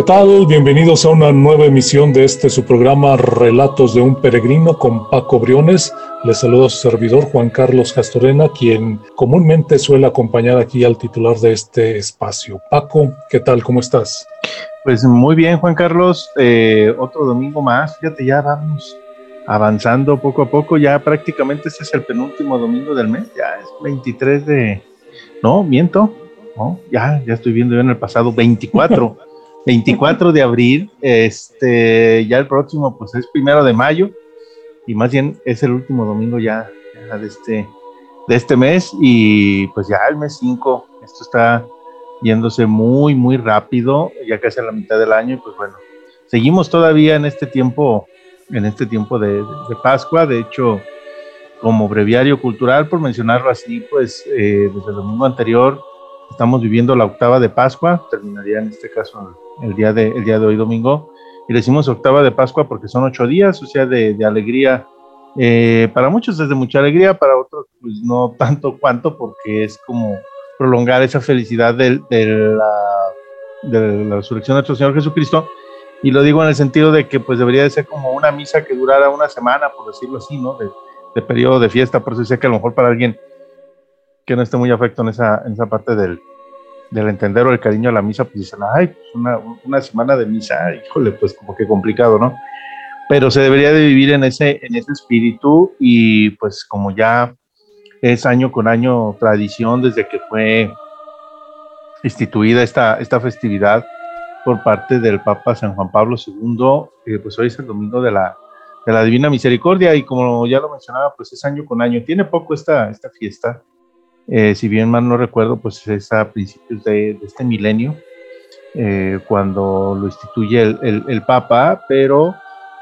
¿Qué tal? Bienvenidos a una nueva emisión de este su programa Relatos de un Peregrino con Paco Briones. Les saludo a su servidor Juan Carlos Castorena, quien comúnmente suele acompañar aquí al titular de este espacio. Paco, ¿qué tal? ¿Cómo estás? Pues muy bien, Juan Carlos. Eh, otro domingo más. Fíjate, ya vamos avanzando poco a poco. Ya prácticamente este es el penúltimo domingo del mes. Ya es 23 de... No, miento. No, ya, ya estoy viendo yo en el pasado 24. 24 de abril, este, ya el próximo pues es primero de mayo y más bien es el último domingo ya, de, este, de este mes y pues ya el mes 5, esto está yéndose muy, muy rápido, ya casi a la mitad del año y pues bueno, seguimos todavía en este tiempo, en este tiempo de, de Pascua, de hecho, como breviario cultural, por mencionarlo así, pues eh, desde el domingo anterior estamos viviendo la octava de Pascua, terminaría en este caso el día de, el día de hoy domingo, y decimos octava de Pascua porque son ocho días, o sea, de, de alegría. Eh, para muchos es de mucha alegría, para otros pues no tanto cuanto, porque es como prolongar esa felicidad de, de, la, de la resurrección de nuestro Señor Jesucristo. Y lo digo en el sentido de que pues debería de ser como una misa que durara una semana, por decirlo así, ¿no? De, de periodo de fiesta, por eso sé que a lo mejor para alguien que no esté muy afecto en esa, en esa parte del, del entender o el cariño a la misa, pues dicen, ay, pues una, una, semana de misa, híjole, pues como que complicado, ¿no? Pero se debería de vivir en ese, en ese espíritu y pues como ya es año con año tradición desde que fue instituida esta, esta festividad por parte del Papa San Juan Pablo II, eh, pues hoy es el domingo de la, de la Divina Misericordia y como ya lo mencionaba, pues es año con año. Tiene poco esta, esta fiesta, eh, si bien mal no recuerdo, pues es a principios de, de este milenio, eh, cuando lo instituye el, el, el, Papa, pero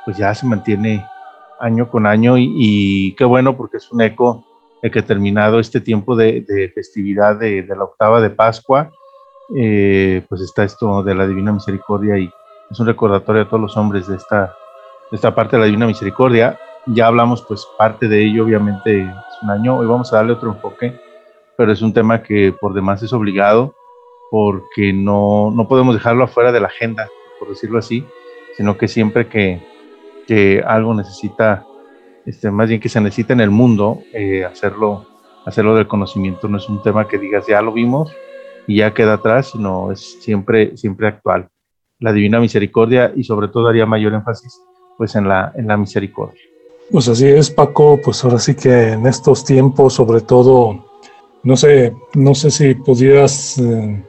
pues ya se mantiene año con año y, y, qué bueno porque es un eco de que terminado este tiempo de, de festividad de, de, la octava de Pascua, eh, pues está esto de la Divina Misericordia y es un recordatorio a todos los hombres de esta, de esta parte de la Divina Misericordia. Ya hablamos pues parte de ello, obviamente es un año, hoy vamos a darle otro enfoque pero es un tema que por demás es obligado porque no, no podemos dejarlo afuera de la agenda, por decirlo así, sino que siempre que, que algo necesita, este, más bien que se necesita en el mundo, eh, hacerlo, hacerlo del conocimiento no es un tema que digas ya lo vimos y ya queda atrás, sino es siempre, siempre actual. La divina misericordia y sobre todo haría mayor énfasis pues en la, en la misericordia. Pues así es, Paco, pues ahora sí que en estos tiempos, sobre todo no sé, no sé si pudieras eh,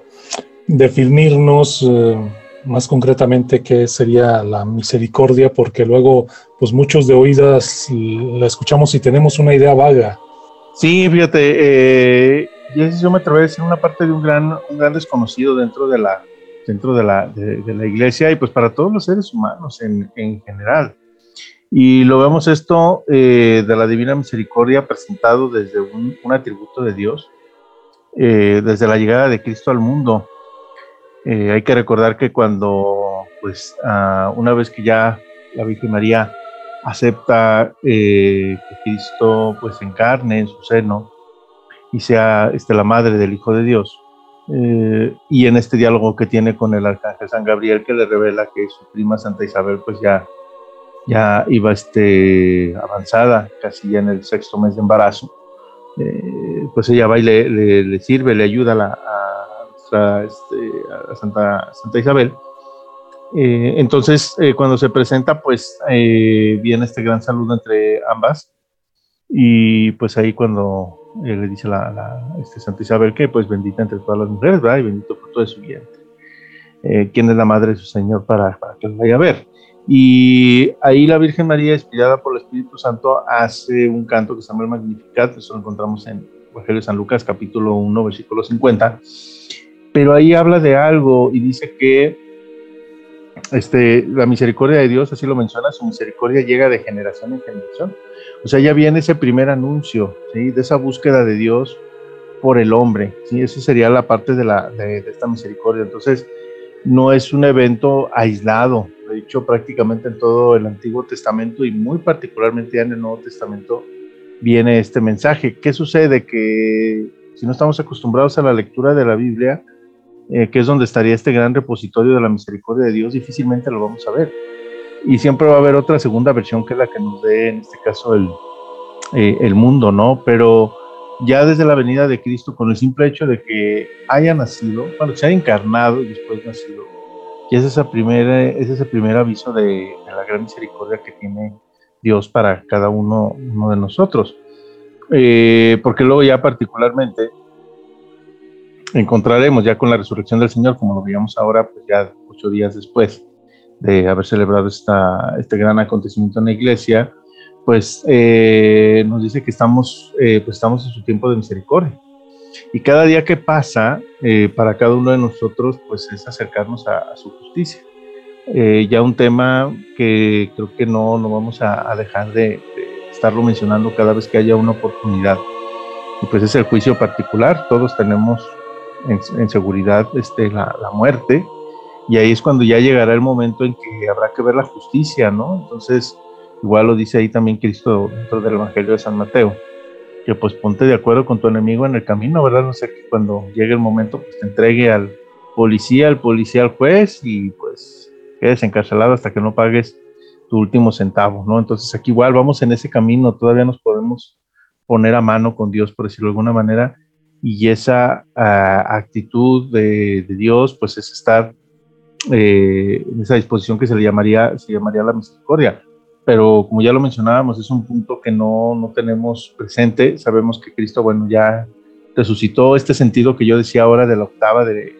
definirnos eh, más concretamente qué sería la misericordia, porque luego, pues muchos de oídas la escuchamos y tenemos una idea vaga. Sí, fíjate, eh, yo me atrevo a decir una parte de un gran, un gran desconocido dentro de la, dentro de la, de, de la iglesia y pues para todos los seres humanos en, en general. Y lo vemos esto eh, de la Divina Misericordia presentado desde un, atributo de Dios, eh, desde la llegada de Cristo al mundo. Eh, hay que recordar que cuando, pues, uh, una vez que ya la Virgen María acepta que Cristo, pues, encarne en su seno y sea este, la madre del Hijo de Dios, y en este diálogo que tiene con el Arcángel San Gabriel, que le revela que su prima Santa Isabel, pues, ya ya iba este, avanzada, casi ya en el sexto mes de embarazo, eh, pues ella va y le, le, le, sirve, le ayuda a, la, a, este, a Santa, Santa, Isabel. Eh, entonces, eh, cuando se presenta, pues eh, viene este gran saludo entre ambas. Y pues ahí cuando le dice la, la este Santa Isabel que pues bendita entre todas las mujeres, ¿verdad? Y bendito fruto de su vientre. eh, quién es la madre de su Señor para, para, que lo vaya a ver. Y ahí la Virgen María, inspirada por el Espíritu Santo, hace un canto que se llama el Magnificat, eso lo encontramos en Evangelio de San Lucas, capítulo 1, versículo 50. Pero ahí habla de algo y dice que este, la misericordia de Dios, así lo menciona, su misericordia llega de generación en generación. O sea, ya viene ese primer anuncio, ¿sí? De esa búsqueda de Dios por el hombre, ¿sí? Esa sería la parte de, la, de, esta misericordia. Entonces, no es un evento aislado. De hecho, prácticamente en todo el Antiguo Testamento y muy particularmente ya en el Nuevo Testamento viene este mensaje. ¿Qué sucede? Que si no estamos acostumbrados a la lectura de la Biblia, eh, que es donde estaría este gran repositorio de la misericordia de Dios, difícilmente lo vamos a ver. Y siempre va a haber otra segunda versión que es la que nos dé, en este caso, el, eh, el mundo, ¿no? Pero ya desde la venida de Cristo, con el simple hecho de que haya nacido, bueno, se haya encarnado y después nacido, y es, esa primera, es ese primer aviso de, de, la gran misericordia que tiene Dios para cada uno, uno de nosotros. Eh, porque luego ya particularmente encontraremos ya con la resurrección del Señor, como lo veíamos ahora, pues ya ocho días después de haber celebrado esta, este gran acontecimiento en la iglesia, pues eh, nos dice que estamos, eh, pues estamos en su tiempo de misericordia. Y cada día que pasa, eh, para cada uno de nosotros, pues es acercarnos a, su justicia. ya un tema que creo que no, no vamos a, dejar de, estarlo mencionando cada vez que haya una oportunidad. Y pues es el juicio particular. Todos tenemos en, seguridad este, la, muerte, y ahí es cuando ya llegará el momento en que habrá que ver la justicia, ¿no? Entonces, igual lo dice ahí también Cristo dentro del Evangelio de San Mateo, que pues ponte de acuerdo con tu enemigo en el camino, ¿verdad? No sé que cuando llegue el momento, pues te entregue al policía, al policía, al juez, y pues quedes encarcelado hasta que no pagues tu último centavo, ¿no? Entonces aquí igual vamos en ese camino, todavía nos podemos poner a mano con Dios, por decirlo de alguna manera, y esa uh, actitud de, Dios, pues es estar eh, en esa disposición que se le llamaría, se llamaría la misericordia. Pero como ya lo mencionábamos, es un punto que no, no tenemos presente. Sabemos que Cristo, bueno, ya resucitó este sentido que yo decía ahora de la octava de,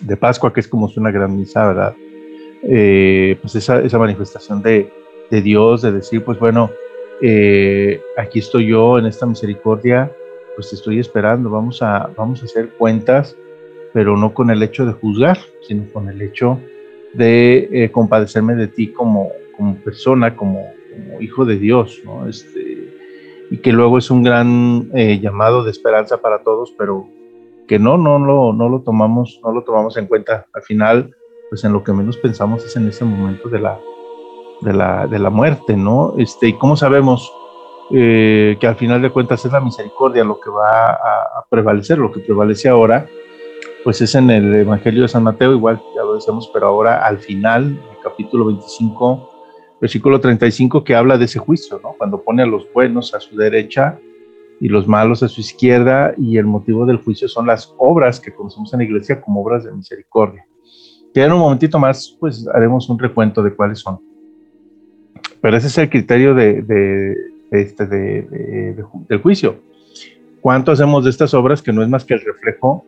de Pascua, que es como una gran misa, ¿verdad? Eh, pues esa, esa manifestación de, de, Dios, de decir, pues bueno, eh, aquí estoy yo en esta misericordia, pues te estoy esperando, vamos a, vamos a hacer cuentas, pero no con el hecho de juzgar, sino con el hecho de eh, compadecerme de ti como, como persona, como, como, hijo de Dios, ¿no? Este, y que luego es un gran eh, llamado de esperanza para todos, pero que no, no, no, no lo tomamos, no lo tomamos en cuenta. Al final, pues en lo que menos pensamos es en ese momento de la, de la, de la muerte, ¿no? Este, y cómo sabemos eh, que al final de cuentas es la misericordia lo que va a, a, prevalecer, lo que prevalece ahora, pues es en el Evangelio de San Mateo, igual ya lo decíamos, pero ahora al final, en el capítulo 25, versículo 35, que habla de ese juicio, ¿no? Cuando pone a los buenos a su derecha y los malos a su izquierda, y el motivo del juicio son las obras que conocemos en la iglesia como obras de misericordia. Que en un momentito más, pues haremos un recuento de cuáles son. Pero ese es el criterio de, de este, de, de, de, del juicio. ¿Cuánto hacemos de estas obras que no es más que el reflejo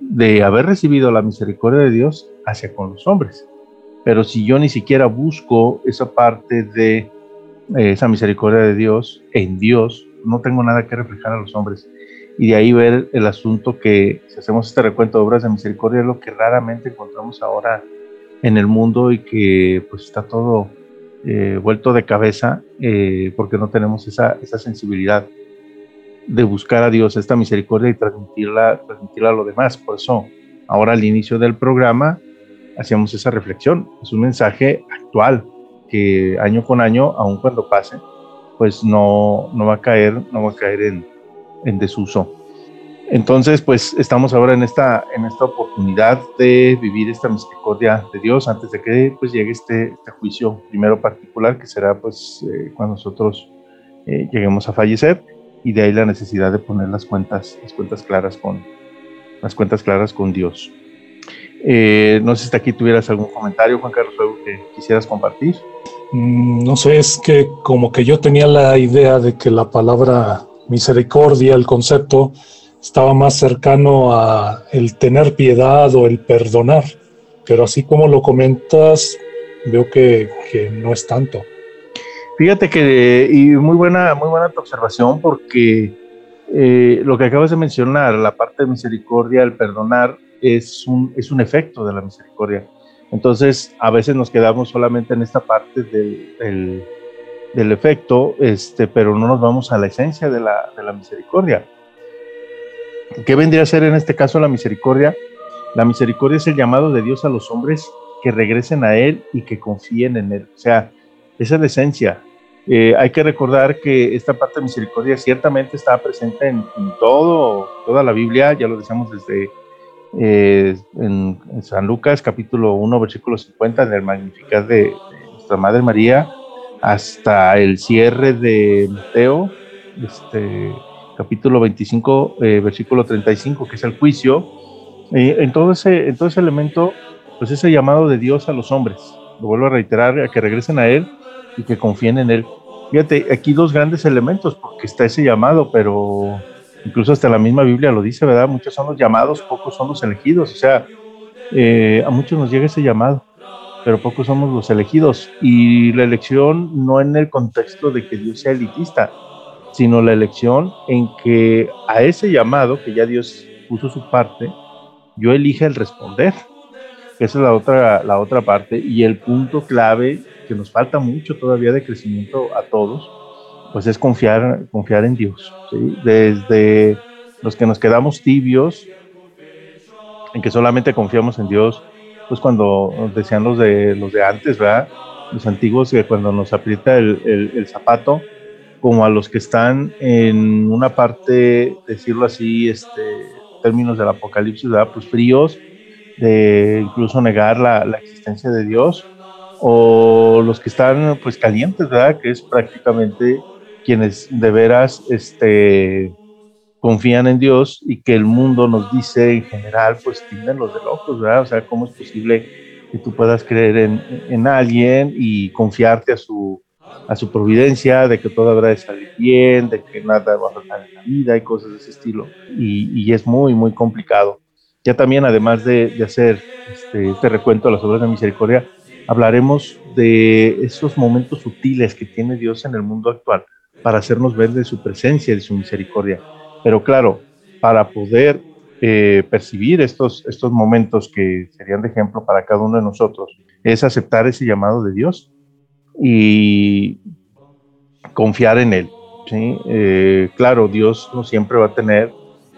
de haber recibido la misericordia de Dios hacia con los hombres? Pero si yo ni siquiera busco esa parte de eh, esa misericordia de Dios en Dios, no tengo nada que reflejar a los hombres. Y de ahí ver el asunto que si hacemos este recuento de obras de misericordia es lo que raramente encontramos ahora en el mundo y que pues está todo eh, vuelto de cabeza eh, porque no tenemos esa, esa, sensibilidad de buscar a Dios, esta misericordia y transmitirla, transmitirla a lo demás. Por eso, ahora al inicio del programa, hacíamos esa reflexión. Es un mensaje actual que año con año, aun cuando pase, pues no, no va a caer, no va a caer en, en desuso. Entonces, pues estamos ahora en esta, en esta oportunidad de vivir esta misericordia de Dios antes de que pues, llegue este, este juicio primero particular, que será pues eh, cuando nosotros eh, lleguemos a fallecer, y de ahí la necesidad de poner las cuentas, las cuentas claras con, las cuentas claras con Dios. Eh, no sé si aquí tuvieras algún comentario, Juan Carlos, algo que quisieras compartir. Mm, no sé, es que como que yo tenía la idea de que la palabra misericordia, el concepto, estaba más cercano a el tener piedad o el perdonar, pero así como lo comentas, veo que, que no es tanto. Fíjate que, y muy buena, muy buena tu observación, porque eh, lo que acabas de mencionar, la parte de misericordia, el perdonar, es un, es un efecto de la misericordia. Entonces, a veces nos quedamos solamente en esta parte del, del, efecto, este, pero no nos vamos a la esencia de la, de la misericordia. ¿Qué vendría a ser en este caso la misericordia? La misericordia es el llamado de Dios a los hombres que regresen a Él y que confíen en Él. O sea, esa es la esencia. Eh, hay que recordar que esta parte de misericordia ciertamente está presente en, todo, toda la Biblia, ya lo decíamos desde eh, en, San Lucas capítulo 1, versículo 50, en el Magnificat de, nuestra Madre María, hasta el cierre de Mateo, este, capítulo 25, eh, versículo 35, que es el juicio. ese, en todo ese elemento, pues ese llamado de Dios a los hombres, lo vuelvo a reiterar, a que regresen a Él y que confíen en Él. Fíjate, aquí dos grandes elementos, porque está ese llamado, pero incluso hasta la misma Biblia lo dice, ¿verdad? Muchos son los llamados, pocos son los elegidos, o sea, eh, a muchos nos llega ese llamado, pero pocos somos los elegidos. Y la elección no en el contexto de que Dios sea elitista, sino la elección en que a ese llamado que ya Dios puso su parte, yo elige el responder. Esa es la otra, la otra parte. Y el punto clave que nos falta mucho todavía de crecimiento a todos, pues es confiar, confiar en Dios. Desde los que nos quedamos tibios, en que solamente confiamos en Dios, pues cuando decían los de, los de antes, ¿verdad? Los antiguos, que cuando nos aprieta el, el, zapato, como a los que están en una parte, decirlo así, este, términos del apocalipsis, ¿verdad? Pues fríos, de incluso negar la, la existencia de Dios, o los que están pues calientes, ¿verdad? Que es prácticamente quienes de veras este, confían en Dios y que el mundo nos dice en general, pues tienen los de locos, ¿verdad? O sea, ¿cómo es posible que tú puedas creer en, en alguien y confiarte a su, a su providencia, de que todo habrá de salir bien, de que nada va a faltar en la vida y cosas de ese estilo? Y, y es muy, muy complicado. Ya también, además de, de hacer este, este recuento de las obras de misericordia, hablaremos de esos momentos sutiles que tiene Dios en el mundo actual para hacernos ver de su presencia y de su misericordia. Pero claro, para poder eh, percibir estos, estos momentos que serían de ejemplo para cada uno de nosotros, es aceptar ese llamado de Dios y confiar en Él. ¿sí? Eh, claro, Dios no siempre va a tener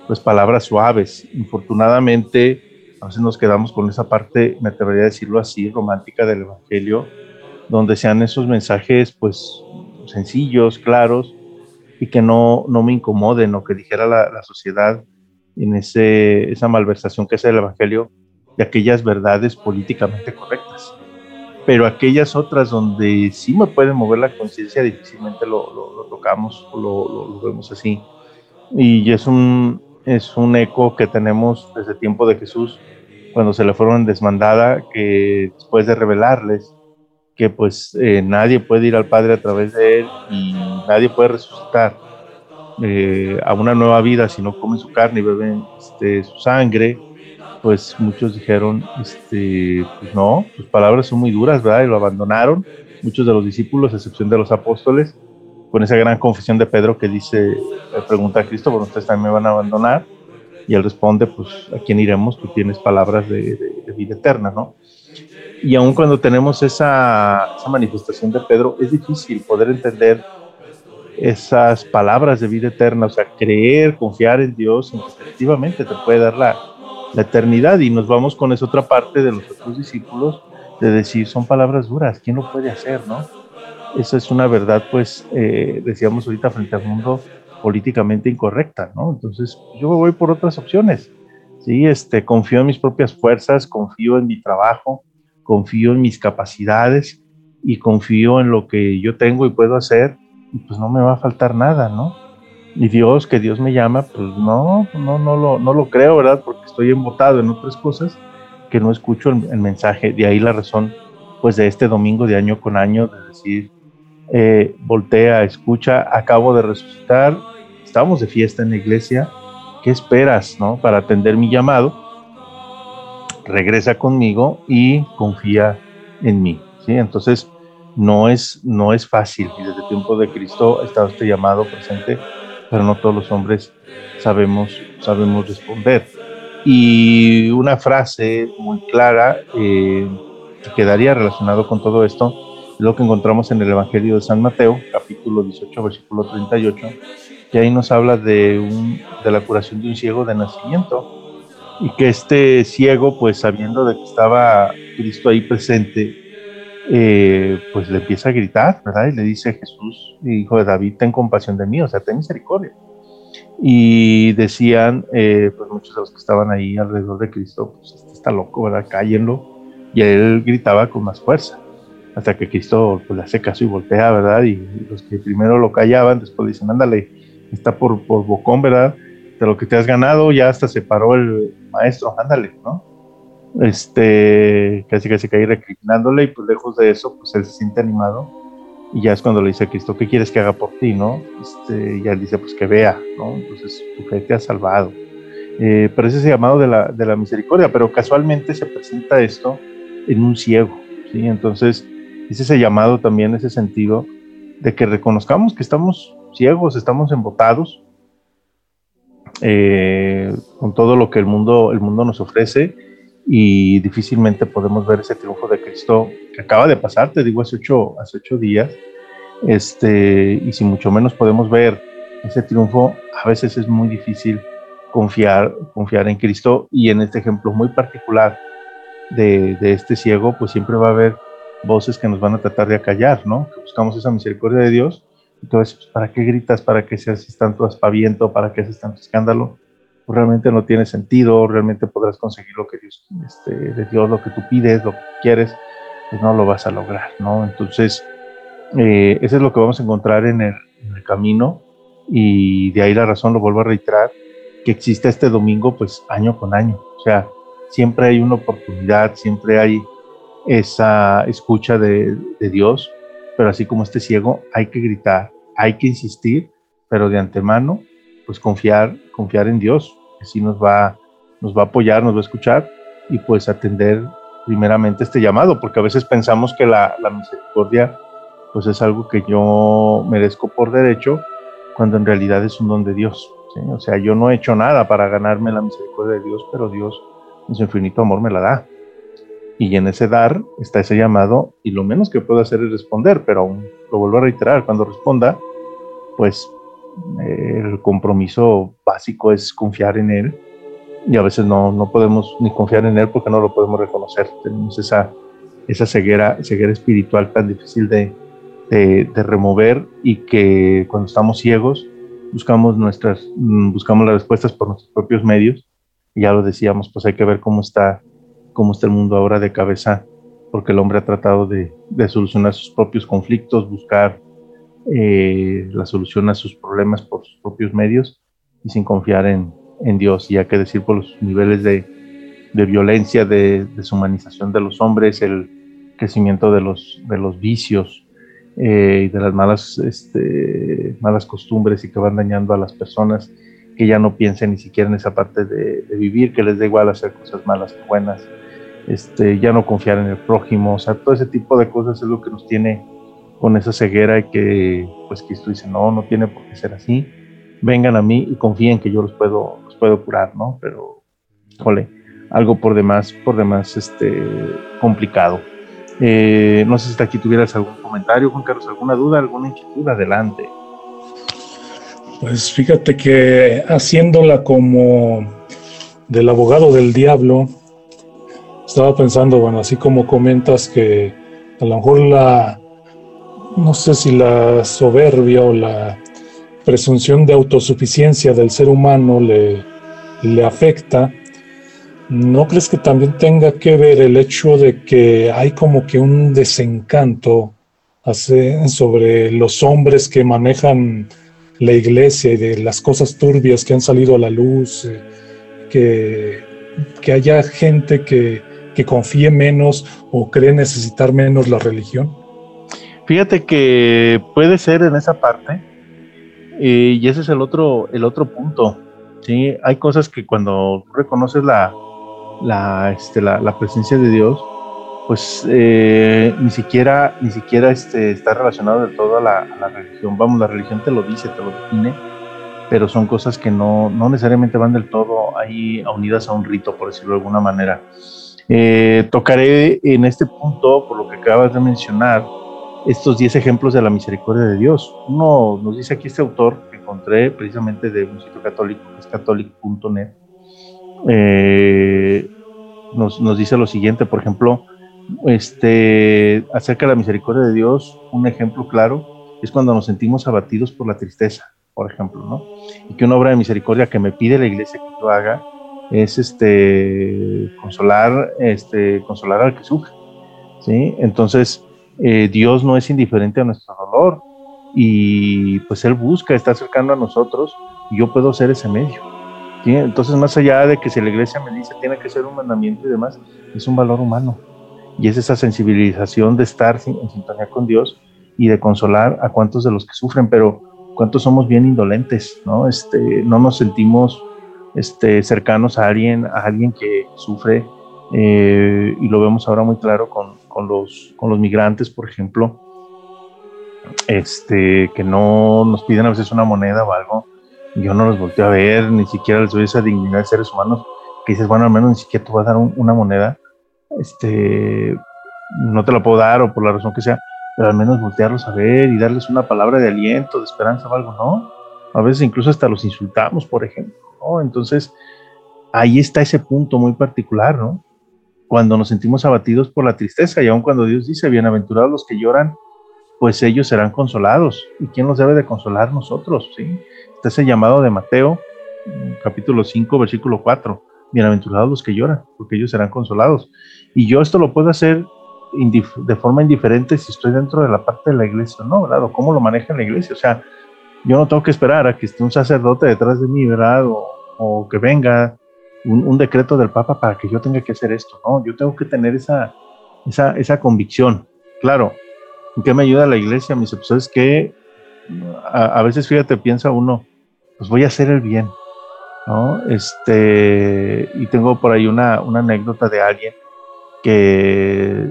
pues palabras suaves. Infortunadamente, a veces nos quedamos con esa parte, me atrevería a decirlo así, romántica del Evangelio, donde sean esos mensajes pues sencillos, claros, y que no, no me incomoden o que dijera la, sociedad en ese, esa malversación que es el Evangelio de aquellas verdades políticamente correctas. Pero aquellas otras donde sí me puede mover la conciencia, difícilmente lo, lo, tocamos o lo, lo, vemos así. Y es un, es un eco que tenemos desde el tiempo de Jesús, cuando se le fueron desmandada, que después de revelarles que pues eh, nadie puede ir al Padre a través de él y nadie puede resucitar eh, a una nueva vida si no comen su carne y beben este, su sangre, pues muchos dijeron, este, pues no, sus palabras son muy duras, ¿verdad? Y lo abandonaron, muchos de los discípulos, a excepción de los apóstoles, con esa gran confesión de Pedro que dice, pregunta a Cristo, bueno, ustedes también me van a abandonar. Y él responde, pues, ¿a quién iremos? Tú tienes palabras de, vida eterna, ¿no? Y aun cuando tenemos esa, esa, manifestación de Pedro, es difícil poder entender esas palabras de vida eterna, o sea, creer, confiar en Dios, efectivamente te puede dar la, la eternidad. Y nos vamos con esa otra parte de los otros discípulos, de decir, son palabras duras, ¿quién lo puede hacer, no? esa es una verdad, pues, eh, decíamos ahorita frente al mundo políticamente incorrecta, ¿no? Entonces, yo me voy por otras opciones, ¿sí? Este, confío en mis propias fuerzas, confío en mi trabajo, confío en mis capacidades y confío en lo que yo tengo y puedo hacer y pues no me va a faltar nada, ¿no? Y Dios, que Dios me llama, pues no, no, no lo, no lo creo, ¿verdad? Porque estoy embotado en otras cosas que no escucho el, mensaje. De ahí la razón, pues, de este domingo de año con año, de decir, eh, voltea, escucha, acabo de resucitar, estamos de fiesta en la iglesia, ¿qué esperas, no? Para atender mi llamado. Regresa conmigo y confía en mí, ¿sí? Entonces, no es, no es fácil. Y desde el tiempo de Cristo estado este llamado presente, pero no todos los hombres sabemos, sabemos responder. Y una frase muy clara eh, que quedaría relacionado con todo esto es lo que encontramos en el Evangelio de San Mateo, capítulo 18, versículo 38, que ahí nos habla de, un, de la curación de un ciego de nacimiento y que este ciego, pues sabiendo de que estaba Cristo ahí presente, eh, pues le empieza a gritar, ¿verdad? Y le dice, Jesús, hijo de David, ten compasión de mí, o sea, ten misericordia. Y decían, eh, pues muchos de los que estaban ahí alrededor de Cristo, pues este está loco, ¿verdad? Cállenlo. Y él gritaba con más fuerza, hasta que Cristo pues, le hace caso y voltea, ¿verdad? Y los que primero lo callaban, después dicen, ándale, está por, por bocón, ¿verdad? De lo que te has ganado, ya hasta se paró el maestro, ándale, ¿no? Este, casi casi cae recriminándole y pues lejos de eso, pues él se siente animado y ya es cuando le dice a Cristo, ¿qué quieres que haga por ti, no? Este, y él dice, pues que vea, ¿no? Entonces tu fe te ha salvado. Eh, pero ese es el llamado de la, de la misericordia, pero casualmente se presenta esto en un ciego, ¿sí? Entonces, es ese llamado también, ese sentido de que reconozcamos que estamos ciegos, estamos embotados eh, con todo lo que el mundo, el mundo nos ofrece y difícilmente podemos ver ese triunfo de Cristo que acaba de pasar, te digo, hace ocho, hace ocho días, este, y si mucho menos podemos ver ese triunfo, a veces es muy difícil confiar, confiar en Cristo y en este ejemplo muy particular de, de este ciego, pues siempre va a haber voces que nos van a tratar de acallar, ¿no? Que buscamos esa misericordia de Dios entonces, pues, ¿para qué gritas? ¿Para qué se haces tanto aspaviento? ¿Para qué haces tanto escándalo? Pues, realmente no tiene sentido, realmente podrás conseguir lo que Dios, este, de Dios, lo que tú pides, lo que quieres, pues no lo vas a lograr, ¿no? Entonces, eh, eso es lo que vamos a encontrar en el, camino y de ahí la razón, lo vuelvo a reiterar, que existe este domingo, pues año con año, o sea, siempre hay una oportunidad, siempre hay esa escucha de, de Dios, pero así como este ciego, hay que gritar, hay que insistir, pero de antemano, pues confiar, confiar en Dios, que sí nos va, nos va a apoyar, nos va a escuchar y pues atender primeramente este llamado, porque a veces pensamos que la, misericordia pues es algo que yo merezco por derecho, cuando en realidad es un don de Dios. ¿sí? O sea, yo no he hecho nada para ganarme la misericordia de Dios, pero Dios en su infinito amor me la da. Y en ese dar está ese llamado y lo menos que puedo hacer es responder, pero aún lo vuelvo a reiterar, cuando responda, pues eh, el compromiso básico es confiar en Él y a veces no, no podemos ni confiar en Él porque no lo podemos reconocer. Tenemos esa, esa ceguera, ceguera espiritual tan difícil de, de, remover y que cuando estamos ciegos buscamos, nuestras, mm, buscamos las respuestas por nuestros propios medios ya lo decíamos, pues hay que ver cómo está cómo está el mundo ahora de cabeza, porque el hombre ha tratado de, solucionar sus propios conflictos, buscar eh, la solución a sus problemas por sus propios medios y sin confiar en, Dios. Y hay que decir por los niveles de, violencia, de deshumanización de los hombres, el crecimiento de los, de los vicios eh, y de las malas, este, malas costumbres y que van dañando a las personas que ya no piensen ni siquiera en esa parte de, de vivir, que les da igual hacer cosas malas que buenas este, ya no confiar en el prójimo, o sea, todo ese tipo de cosas es lo que nos tiene con esa ceguera y que, pues, Cristo dice, no, no tiene por qué ser así, vengan a mí y confíen que yo los puedo, los puedo curar, ¿no? Pero, jole, algo por demás, por demás, este, complicado. Eh, no sé si aquí tuvieras algún comentario, Juan Carlos, alguna duda, alguna inquietud, adelante. Pues fíjate que haciéndola como del abogado del diablo, estaba pensando, bueno, así como comentas que a lo mejor la, no sé si la soberbia o la presunción de autosuficiencia del ser humano le, le afecta, ¿no crees que también tenga que ver el hecho de que hay como que un desencanto sobre los hombres que manejan la iglesia y de las cosas turbias que han salido a la luz, eh, que, que haya gente que que confíe menos o cree necesitar menos la religión? Fíjate que puede ser en esa parte, eh, y ese es el otro, el otro punto. ¿sí? Hay cosas que cuando reconoces la, la, este, la, presencia de Dios, pues eh, ni siquiera, ni siquiera este, está relacionado de todo a la, a la, religión. Vamos, la religión te lo dice, te lo define, pero son cosas que no, no necesariamente van del todo ahí unidas a un rito, por decirlo de alguna manera. Eh, tocaré en este punto, por lo que acabas de mencionar, estos 10 ejemplos de la misericordia de Dios. Uno nos dice aquí este autor que encontré precisamente de un sitio católico, que es catholic.net, eh, nos, nos, dice lo siguiente, por ejemplo, este, acerca de la misericordia de Dios, un ejemplo claro es cuando nos sentimos abatidos por la tristeza, por ejemplo, ¿no? Y que una obra de misericordia que me pide la iglesia que yo haga es este, consolar, este, consolar al que sufre, ¿sí? Entonces, eh, Dios no es indiferente a nuestro dolor y pues Él busca estar cercano a nosotros y yo puedo ser ese medio. Entonces, más allá de que si la iglesia me dice tiene que ser un mandamiento y demás, es un valor humano. Y es esa sensibilización de estar en sintonía con Dios y de consolar a cuantos de los que sufren, pero cuántos somos bien indolentes, ¿no? Este, no nos sentimos este, cercanos a alguien, a alguien que sufre, eh, y lo vemos ahora muy claro con, con, los, con los migrantes, por ejemplo, este, que no nos piden a veces una moneda o algo, yo no los volteo a ver, ni siquiera les doy esa dignidad de seres humanos, que dices, bueno, al menos ni siquiera te voy a dar una moneda, este, no te la puedo dar o por la razón que sea, pero al menos voltearlos a ver y darles una palabra de aliento, de esperanza o algo, ¿no? A veces incluso hasta los insultamos, por ejemplo, Entonces, ahí está ese punto muy particular, ¿no? Cuando nos sentimos abatidos por la tristeza y aun cuando Dios dice, bienaventurados los que lloran, pues ellos serán consolados. ¿Y quién los debe de consolar? Nosotros, ¿sí? Está ese llamado de Mateo, capítulo 5, versículo 4. Bienaventurados los que lloran, porque ellos serán consolados. Y yo esto lo puedo hacer de forma indiferente si estoy dentro de la parte de la iglesia no, ¿verdad? Cómo lo maneja la iglesia. O sea, yo no tengo que esperar a que esté un sacerdote detrás de mí, ¿verdad? Que venga un, decreto del Papa para que yo tenga que hacer esto, ¿no? Yo tengo que tener esa, esa, esa convicción. Claro, ¿en qué me ayuda la iglesia? Mis episodios que a, veces, fíjate, piensa uno, pues voy a hacer el bien, ¿no? Este, y tengo por ahí una, una anécdota de alguien que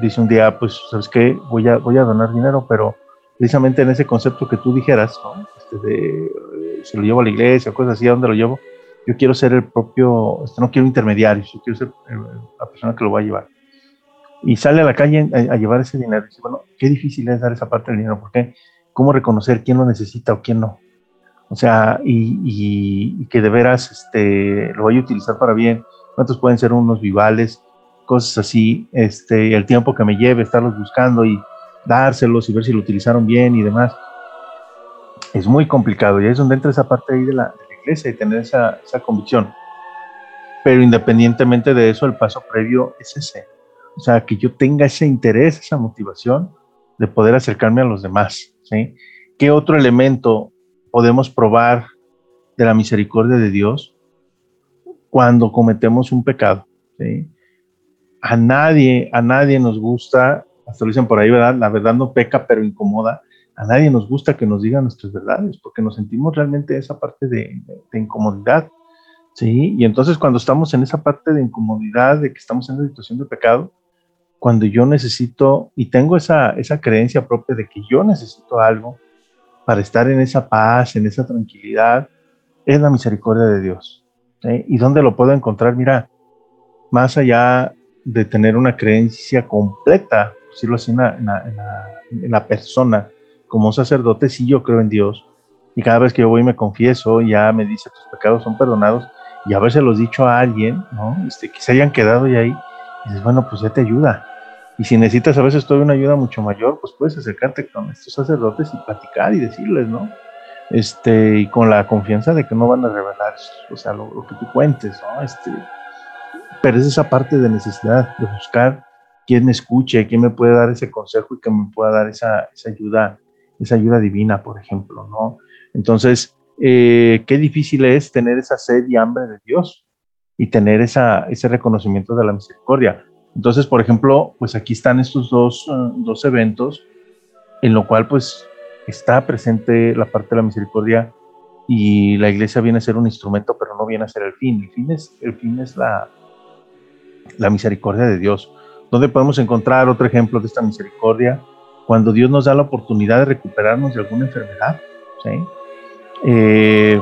dice un día, pues, ¿sabes qué? Voy a, voy a donar dinero, pero precisamente en ese concepto que tú dijeras, ¿no? Este de, se lo llevo a la iglesia, cosas así, ¿a dónde lo llevo? Yo quiero ser el propio, este, no quiero intermediarios, yo quiero ser eh, la persona que lo va a llevar. Y sale a la calle a, llevar ese dinero. Y dice, bueno, qué difícil es dar esa parte del dinero, porque cómo reconocer quién lo necesita o quién no. O sea, y, y, y que de veras este, lo vaya a utilizar para bien. ¿Cuántos pueden ser unos vivales? cosas así, este, el tiempo que me lleve estarlos buscando y dárselos y ver si lo utilizaron bien y demás, es muy complicado y es donde entra esa parte ahí de la, iglesia y tener esa, esa, convicción. Pero independientemente de eso, el paso previo es ese. O sea, que yo tenga ese interés, esa motivación de poder acercarme a los demás. ¿sí? ¿Qué otro elemento podemos probar de la misericordia de Dios cuando cometemos un pecado? ¿sí? a nadie, a nadie nos gusta, hasta lo dicen por ahí, ¿verdad? La verdad no peca, pero incomoda. A nadie nos gusta que nos digan nuestras verdades, porque nos sentimos realmente esa parte de, incomodidad, ¿sí? Y entonces cuando estamos en esa parte de incomodidad, de que estamos en una situación de pecado, cuando yo necesito, y tengo esa, esa creencia propia de que yo necesito algo para estar en esa paz, en esa tranquilidad, es la misericordia de Dios. ¿Y dónde lo puedo encontrar? Mira, más allá de tener una creencia completa, por decirlo así, en la, persona. Como sacerdote, sí yo creo en Dios. Y cada vez que yo voy y me confieso, ya me dice, tus pecados son perdonados. Y a veces los dicho a alguien, ¿no? Este, que se hayan quedado ya ahí. Y dices, bueno, pues ya te ayuda. Y si necesitas a veces todavía una ayuda mucho mayor, pues puedes acercarte con estos sacerdotes y platicar y decirles, ¿no? Este, y con la confianza de que no van a revelar, o sea, lo, lo que tú cuentes, ¿no? Este, pero es esa parte de necesidad de buscar quién me escuche, quién me puede dar ese consejo y que me pueda dar esa, esa ayuda, esa ayuda divina, por ejemplo, ¿no? Entonces, eh, qué difícil es tener esa sed y hambre de Dios y tener esa, ese reconocimiento de la misericordia. Entonces, por ejemplo, pues aquí están estos dos, uh, dos eventos en lo cual pues está presente la parte de la misericordia y la iglesia viene a ser un instrumento, pero no viene a ser el fin. El fin es, el fin es la, la misericordia de Dios. ¿Dónde podemos encontrar otro ejemplo de esta misericordia? Cuando Dios nos da la oportunidad de recuperarnos de alguna enfermedad. ¿sí? Eh,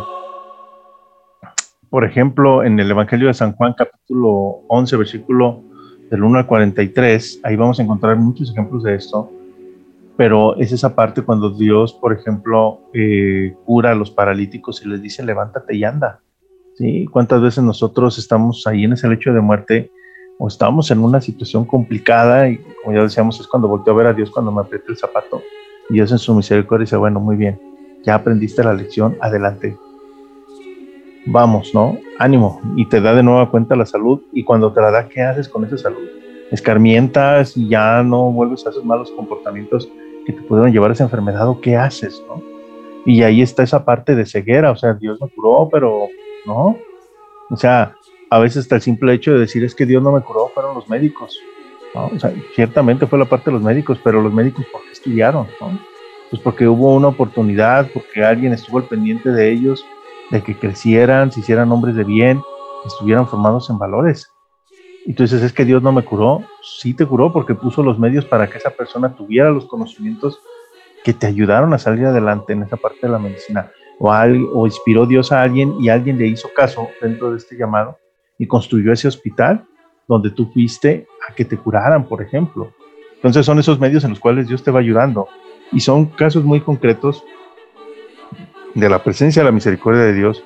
por ejemplo, en el Evangelio de San Juan, capítulo 11, versículo del 1 al 43, ahí vamos a encontrar muchos ejemplos de esto, pero es esa parte cuando Dios, por ejemplo, eh, cura a los paralíticos y les dice, levántate y anda. ¿Sí? ¿Cuántas veces nosotros estamos ahí en ese lecho de muerte o estamos en una situación complicada y como ya decíamos, es cuando volteo a ver a Dios cuando me aprieta el zapato y Dios en su misericordia dice, bueno, muy bien, ya aprendiste la lección, adelante. Vamos, ¿no? Ánimo. Y te da de nueva cuenta la salud y cuando te la da, ¿qué haces con esa salud? Escarmientas y ya no vuelves a esos malos comportamientos que te pudieron llevar a esa enfermedad o qué haces, ¿no? Y ahí está esa parte de ceguera, o sea, Dios me curó, pero no. O sea, a veces está el simple hecho de decir es que Dios no me curó, fueron los médicos. O sea, ciertamente fue la parte de los médicos, pero los médicos ¿por qué estudiaron? ¿no? Pues porque hubo una oportunidad, porque alguien estuvo al pendiente de ellos, de que crecieran, se hicieran hombres de bien, estuvieran formados en valores. Entonces es que Dios no me curó, sí te curó porque puso los medios para que esa persona tuviera los conocimientos que te ayudaron a salir adelante en esa parte de la medicina. O, o inspiró Dios a alguien y alguien le hizo caso dentro de este llamado y construyó ese hospital donde tú fuiste a que te curaran, por ejemplo. Entonces son esos medios en los cuales Dios te va ayudando. Y son casos muy concretos de la presencia de la misericordia de Dios,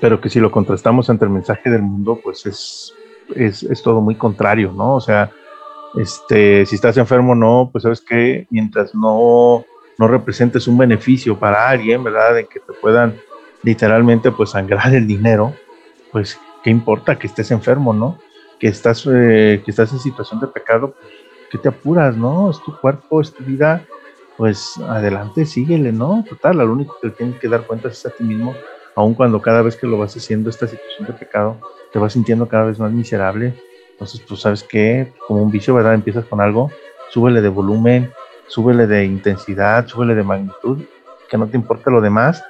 pero que si lo contrastamos ante el mensaje del mundo, pues es, es, es todo muy contrario, ¿no? O sea, este, si estás enfermo no, pues sabes que mientras no, no representes un beneficio para alguien, ¿verdad? De que te puedan literalmente pues sangrar el dinero, pues qué importa que estés enfermo, ¿no? Que estás, eh, que estás en situación de pecado, ¿qué te apuras, no? Es tu cuerpo, es tu vida, pues adelante, síguele, ¿no? Total, lo único que tienes que dar cuenta es a ti mismo, aun cuando cada vez que lo vas haciendo esta situación de pecado, te vas sintiendo cada vez más miserable. Entonces, pues sabes que, como un vicio, ¿verdad? Empiezas con algo, súbele de volumen, súbele de intensidad, súbele de magnitud, que no te importe lo demás,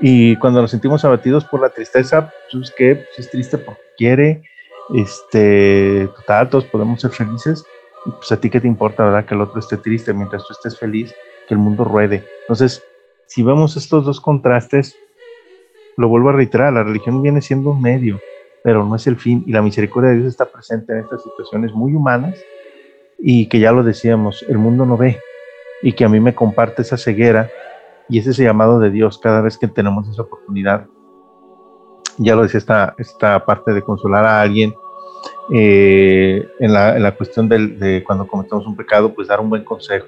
y cuando nos sentimos abatidos por la tristeza, pues que pues, es triste porque quiere, este, total, todos podemos ser felices. Pues a ti qué te importa, ¿verdad? Que el otro esté triste mientras tú estés feliz, que el mundo ruede. Entonces, si vemos estos dos contrastes, lo vuelvo a reiterar, la religión viene siendo un medio, pero no es el fin. Y la misericordia de Dios está presente en estas situaciones muy humanas y que ya lo decíamos, el mundo no ve y que a mí me comparte esa ceguera y es ese llamado de Dios cada vez que tenemos esa oportunidad. Ya lo decía esta, esta parte de consolar a alguien eh, en, la, en, la, cuestión de cuando cometemos un pecado, pues dar un buen consejo,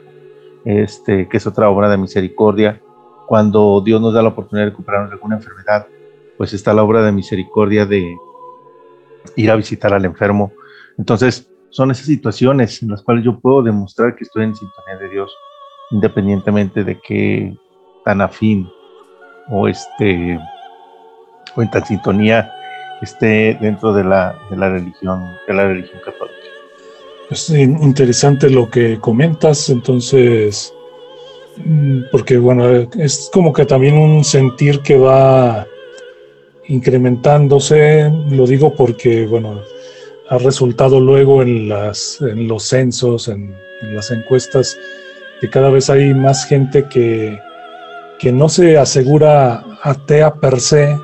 este, que es otra obra de misericordia. Cuando Dios nos da la oportunidad de recuperarnos de alguna enfermedad, pues está la obra de misericordia de ir a visitar al enfermo. Entonces, son esas situaciones en las cuales yo puedo demostrar que estoy en sintonía de Dios, independientemente de que tan afín o este o en tal sintonía esté dentro de la, de la religión de la religión católica. Es interesante lo que comentas, entonces, mm, porque bueno, es como que también un sentir que va incrementándose, lo digo porque, bueno, ha resultado luego en, las, en los censos, en, en las encuestas, que cada vez hay más gente que, que no se asegura atea per se,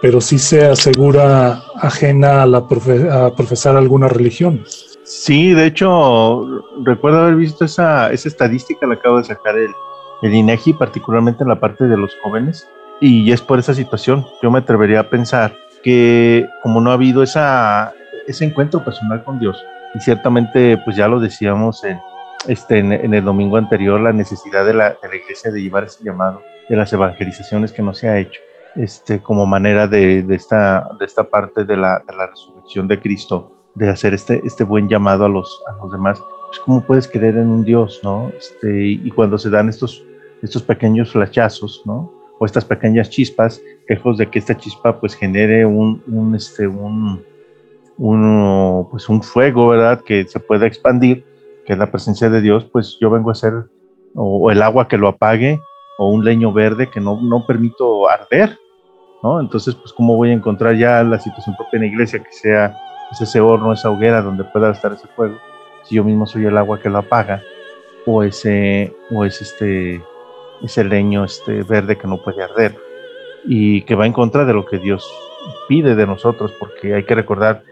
pero sí se asegura ajena a, la a profesar alguna religión. Sí, de hecho, recuerdo haber visto esa, esa estadística, la acabo de sacar el, el INEGI, particularmente en la parte de los jóvenes, y es por esa situación. Yo me atrevería a pensar que como no ha habido esa, ese encuentro personal con Dios, y ciertamente, pues ya lo decíamos en, este, en, el domingo anterior la necesidad de la, de la, iglesia de llevar ese llamado, de las evangelizaciones que no se ha hecho, este, como manera de, de esta, de esta parte de la, de la, resurrección de Cristo, de hacer este, este buen llamado a los, a los demás. Pues, ¿Cómo puedes creer en un Dios, no? Este, y cuando se dan estos, estos pequeños flachazos, ¿no? O estas pequeñas chispas, lejos de que esta chispa pues genere un, un, este, un, pues un fuego, ¿verdad? Que se pueda expandir, que la presencia de Dios, pues yo vengo a ser, o, el agua que lo apague, o un leño verde que no, no permito arder, ¿no? Entonces, pues, ¿cómo voy a encontrar ya la situación propia en la iglesia que sea pues, ese horno, esa hoguera donde pueda estar ese fuego, si yo mismo soy el agua que lo apaga, o ese, o es este, ese leño este verde que no puede arder, y que va en contra de lo que Dios pide de nosotros, porque hay que recordar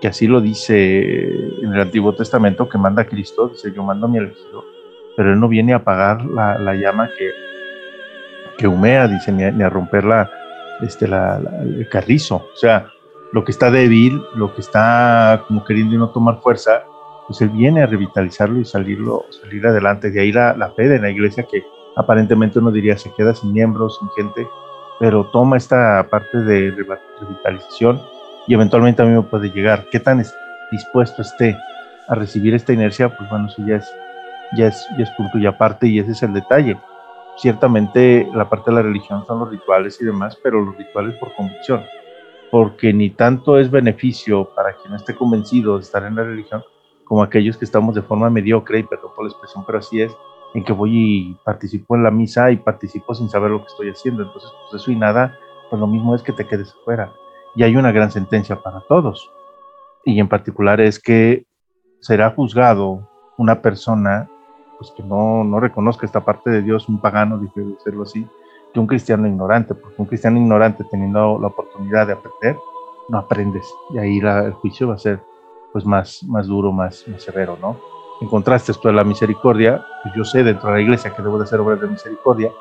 que así lo dice en el Antiguo Testamento, que manda Cristo, dice, yo mando a mi elegido, pero Él no viene a apagar la, la llama que, que humea, dice, ni a, romper la, este, el carrizo. O sea, lo que está débil, lo que está como queriendo no tomar fuerza, pues Él viene a revitalizarlo y salirlo, salir adelante. De ahí la, la fe de la iglesia que aparentemente uno diría se queda sin miembros, sin gente, pero toma esta parte de revitalización y eventualmente a mí me puede llegar. ¿Qué tan dispuesto esté a recibir esta inercia? Pues bueno, eso ya es, ya es, ya es punto y aparte y ese es el detalle. Ciertamente la parte de la religión son los rituales y demás, pero los rituales por convicción, porque ni tanto es beneficio para quien no esté convencido de estar en la religión como aquellos que estamos de forma mediocre, y perdón por la expresión, pero así es, en que voy y participo en la misa y participo sin saber lo que estoy haciendo. Entonces, pues eso y nada, pues lo mismo es que te quedes fuera. Y hay una gran sentencia para todos. Y en particular es que será juzgado una persona pues que no, no reconozca esta parte de Dios, un pagano, dije decirlo así, que un cristiano ignorante, porque un cristiano ignorante teniendo la oportunidad de aprender, no aprendes. Y ahí el juicio va a ser pues más, más duro, más, más severo, ¿no? En contraste esto de la misericordia, pues yo sé dentro de la iglesia que debo de hacer obras de misericordia,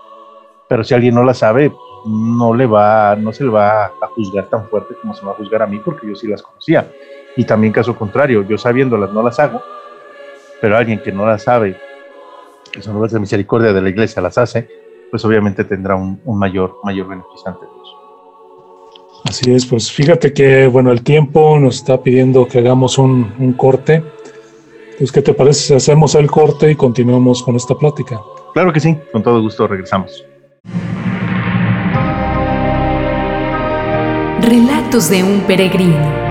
pero si alguien no la sabe, no le va, no se le va a juzgar tan fuerte como se me va a juzgar a mí, porque yo sí las conocía. Y también caso contrario, yo sabiéndolas no las hago, pero alguien que no las sabe, que son obras de misericordia de la iglesia, las hace, pues obviamente tendrá un, mayor, mayor beneficio ante Dios. Así es, pues fíjate que, bueno, el tiempo nos está pidiendo que hagamos un, un corte. Pues, ¿qué te parece si hacemos el corte y continuamos con esta plática? Claro que sí, con todo gusto regresamos. Relatos de un peregrino.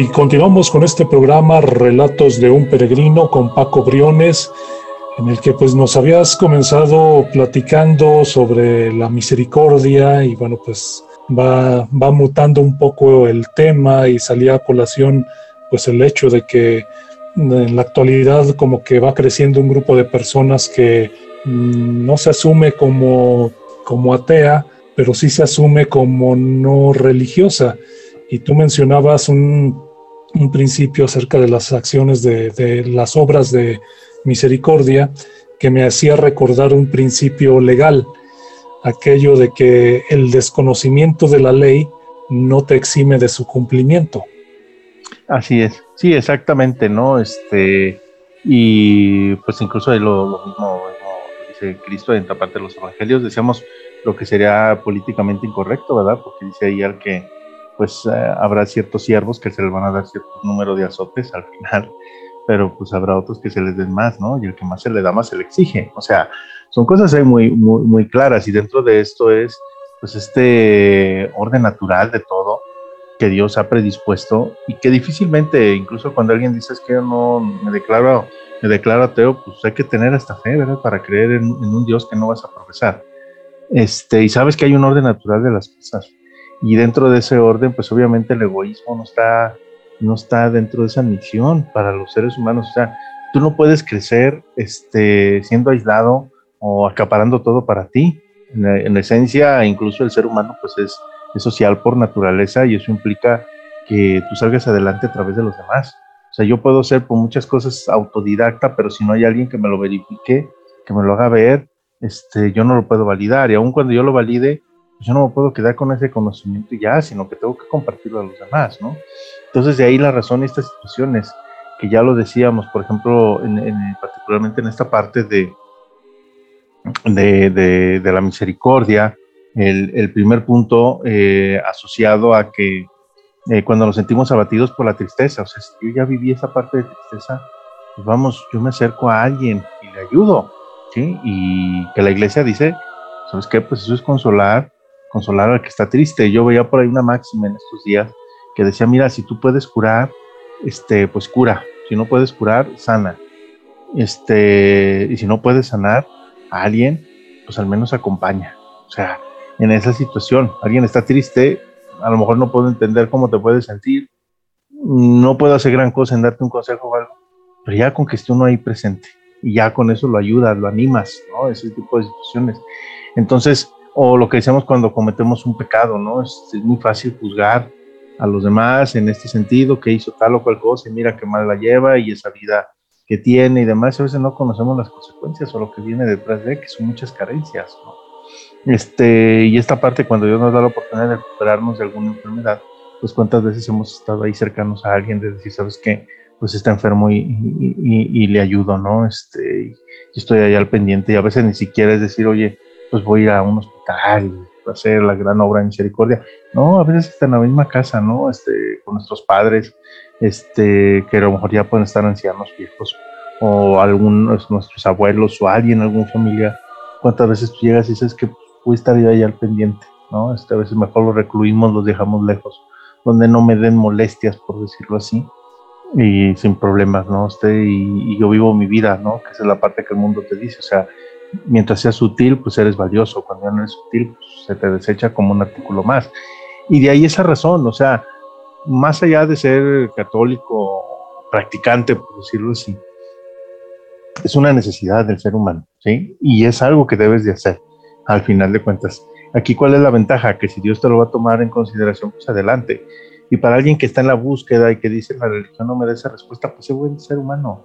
Y continuamos con este programa Relatos de un Peregrino con Paco Briones, en el que pues nos habías comenzado platicando sobre la misericordia y bueno pues va, va mutando un poco el tema y salía a colación pues el hecho de que en la actualidad como que va creciendo un grupo de personas que mm, no se asume como, como atea, pero sí se asume como no religiosa. Y tú mencionabas un, principio acerca de las acciones de, las obras de misericordia que me hacía recordar un principio legal, aquello de que el desconocimiento de la ley no te exime de su cumplimiento. Así es, sí, exactamente, ¿no? Este, y pues incluso lo, lo mismo, dice Cristo en esta parte de los evangelios, decíamos lo que sería políticamente incorrecto, ¿verdad? Porque dice ahí al que pues eh, habrá ciertos siervos que se les van a dar cierto número de azotes al final, pero pues habrá otros que se les den más, ¿no? Y el que más se le da, más se le exige. O sea, son cosas ahí muy, muy, muy claras y dentro de esto es pues este orden natural de todo que Dios ha predispuesto y que difícilmente, incluso cuando alguien dice es que no me declaro, me declaro ateo, pues hay que tener esta fe, ¿verdad? Para creer en, en un Dios que no vas a profesar. Este, y sabes que hay un orden natural de las cosas. Y dentro de ese orden, pues obviamente el egoísmo no está, no está dentro de esa misión para los seres humanos. O sea, tú no puedes crecer este, siendo aislado o acaparando todo para ti. En, esencia, incluso el ser humano pues es, es, social por naturaleza y eso implica que tú salgas adelante a través de los demás. O sea, yo puedo ser por muchas cosas autodidacta, pero si no hay alguien que me lo verifique, que me lo haga ver, este, yo no lo puedo validar. Y aun cuando yo lo valide, pues yo no me puedo quedar con ese conocimiento ya, sino que tengo que compartirlo a los demás, ¿no? Entonces de ahí la razón de estas situaciones, que ya lo decíamos, por ejemplo, en, particularmente en esta parte de, de, la misericordia, el, primer punto eh, asociado a que eh, cuando nos sentimos abatidos por la tristeza. O sea, si yo ya viví esa parte de tristeza, pues vamos, yo me acerco a alguien y le ayudo, ¿sí? Y que la iglesia dice, ¿sabes qué? Pues eso es consolar, consolar al que está triste. Yo veía por ahí una máxima en estos días que decía, mira, si tú puedes curar, este, pues cura. Si no puedes curar, sana. Este, y si no puedes sanar a alguien, pues al menos acompaña. O sea, en esa situación, alguien está triste, a lo mejor no puedo entender cómo te puedes sentir, no puedo hacer gran cosa en darte un consejo o algo, pero ya con que esté uno ahí presente y ya con eso lo ayudas, lo animas, ¿no? Ese tipo de situaciones. Entonces, o lo que decíamos cuando cometemos un pecado, ¿no? Es, es, muy fácil juzgar a los demás en este sentido, que hizo tal o cual cosa y mira qué mal la lleva y esa vida que tiene y demás, a veces no conocemos las consecuencias o lo que viene detrás de, que son muchas carencias, ¿no? Este, y esta parte, cuando Dios nos da la oportunidad de recuperarnos de alguna enfermedad, pues cuántas veces hemos estado ahí cercanos a alguien de decir, sabes qué, pues está enfermo y, y, y, le ayudo, ¿no? Este, y estoy ahí al pendiente y a veces ni siquiera es decir, oye, pues voy a ir a un y hacer la gran obra de misericordia. No, a veces está en la misma casa, ¿no? Este, con nuestros padres, este, que a lo mejor ya pueden estar ancianos viejos, o algunos nuestros abuelos o alguien, algún familiar. ¿Cuántas veces tú llegas y dices que voy a estar ahí al pendiente, ¿no? Este, a veces mejor los recluimos, los dejamos lejos, donde no me den molestias, por decirlo así, y sin problemas, ¿no? Este, y, y yo vivo mi vida, ¿no? Que esa es la parte que el mundo te dice, o sea, mientras seas sutil, pues eres valioso, cuando ya no eres sutil, pues se te desecha como un artículo más. Y de ahí esa razón, o sea, más allá de ser católico practicante, por decirlo así, es una necesidad del ser humano, ¿sí? Y es algo que debes de hacer, al final de cuentas. Aquí, ¿cuál es la ventaja? Que si Dios te lo va a tomar en consideración, pues adelante. Y para alguien que está en la búsqueda y que dice la religión no me da esa respuesta, pues es buen ser humano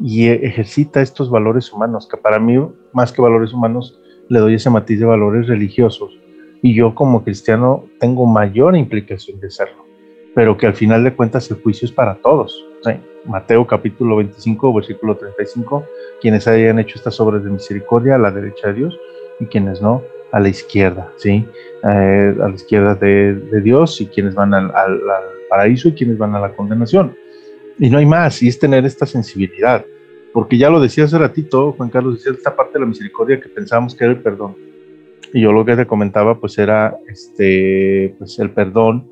y e-, ejercita estos valores humanos, que para mí, más que valores humanos, le doy ese matiz de valores religiosos. Y yo como cristiano tengo mayor implicación de serlo, pero que al final de cuentas el juicio es para todos. Mateo capítulo 25, versículo 35, quienes hayan hecho estas obras de misericordia a la derecha de Dios y quienes no, a la izquierda, ¿sí? Eh, a la izquierda de, Dios y quienes van al paraíso y quienes van a la condenación. Y no hay más, y es tener esta sensibilidad, porque ya lo decía hace ratito, Juan Carlos, decía esta parte de la misericordia que pensábamos que era el perdón. Y yo lo que te comentaba, pues era este, pues el perdón,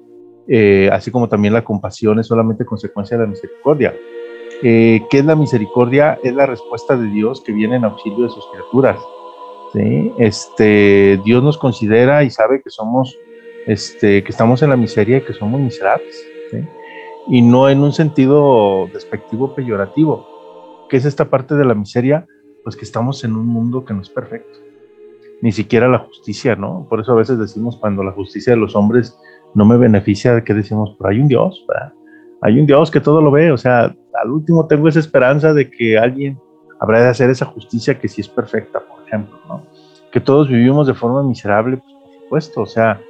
eh, así como también la compasión es solamente consecuencia de la misericordia. Eh, ¿Qué es la misericordia? Es la respuesta de Dios que viene en auxilio de sus criaturas. ¿sí? Este, Dios nos considera y sabe que somos, este, que estamos en la miseria y que somos miserables. ¿sí? Y no en un sentido despectivo peyorativo. ¿Qué es esta parte de la miseria? Pues que estamos en un mundo que no es perfecto. Ni siquiera la justicia, ¿no? Por eso a veces decimos cuando la justicia de los hombres no me beneficia, que decimos, pero hay un Dios, ¿verdad? Hay un Dios que todo lo ve, o sea, al último tengo esa esperanza de que alguien habrá de hacer esa justicia que sí es perfecta, por ejemplo, ¿no? Que todos vivimos de forma miserable, pues, por supuesto, o sea,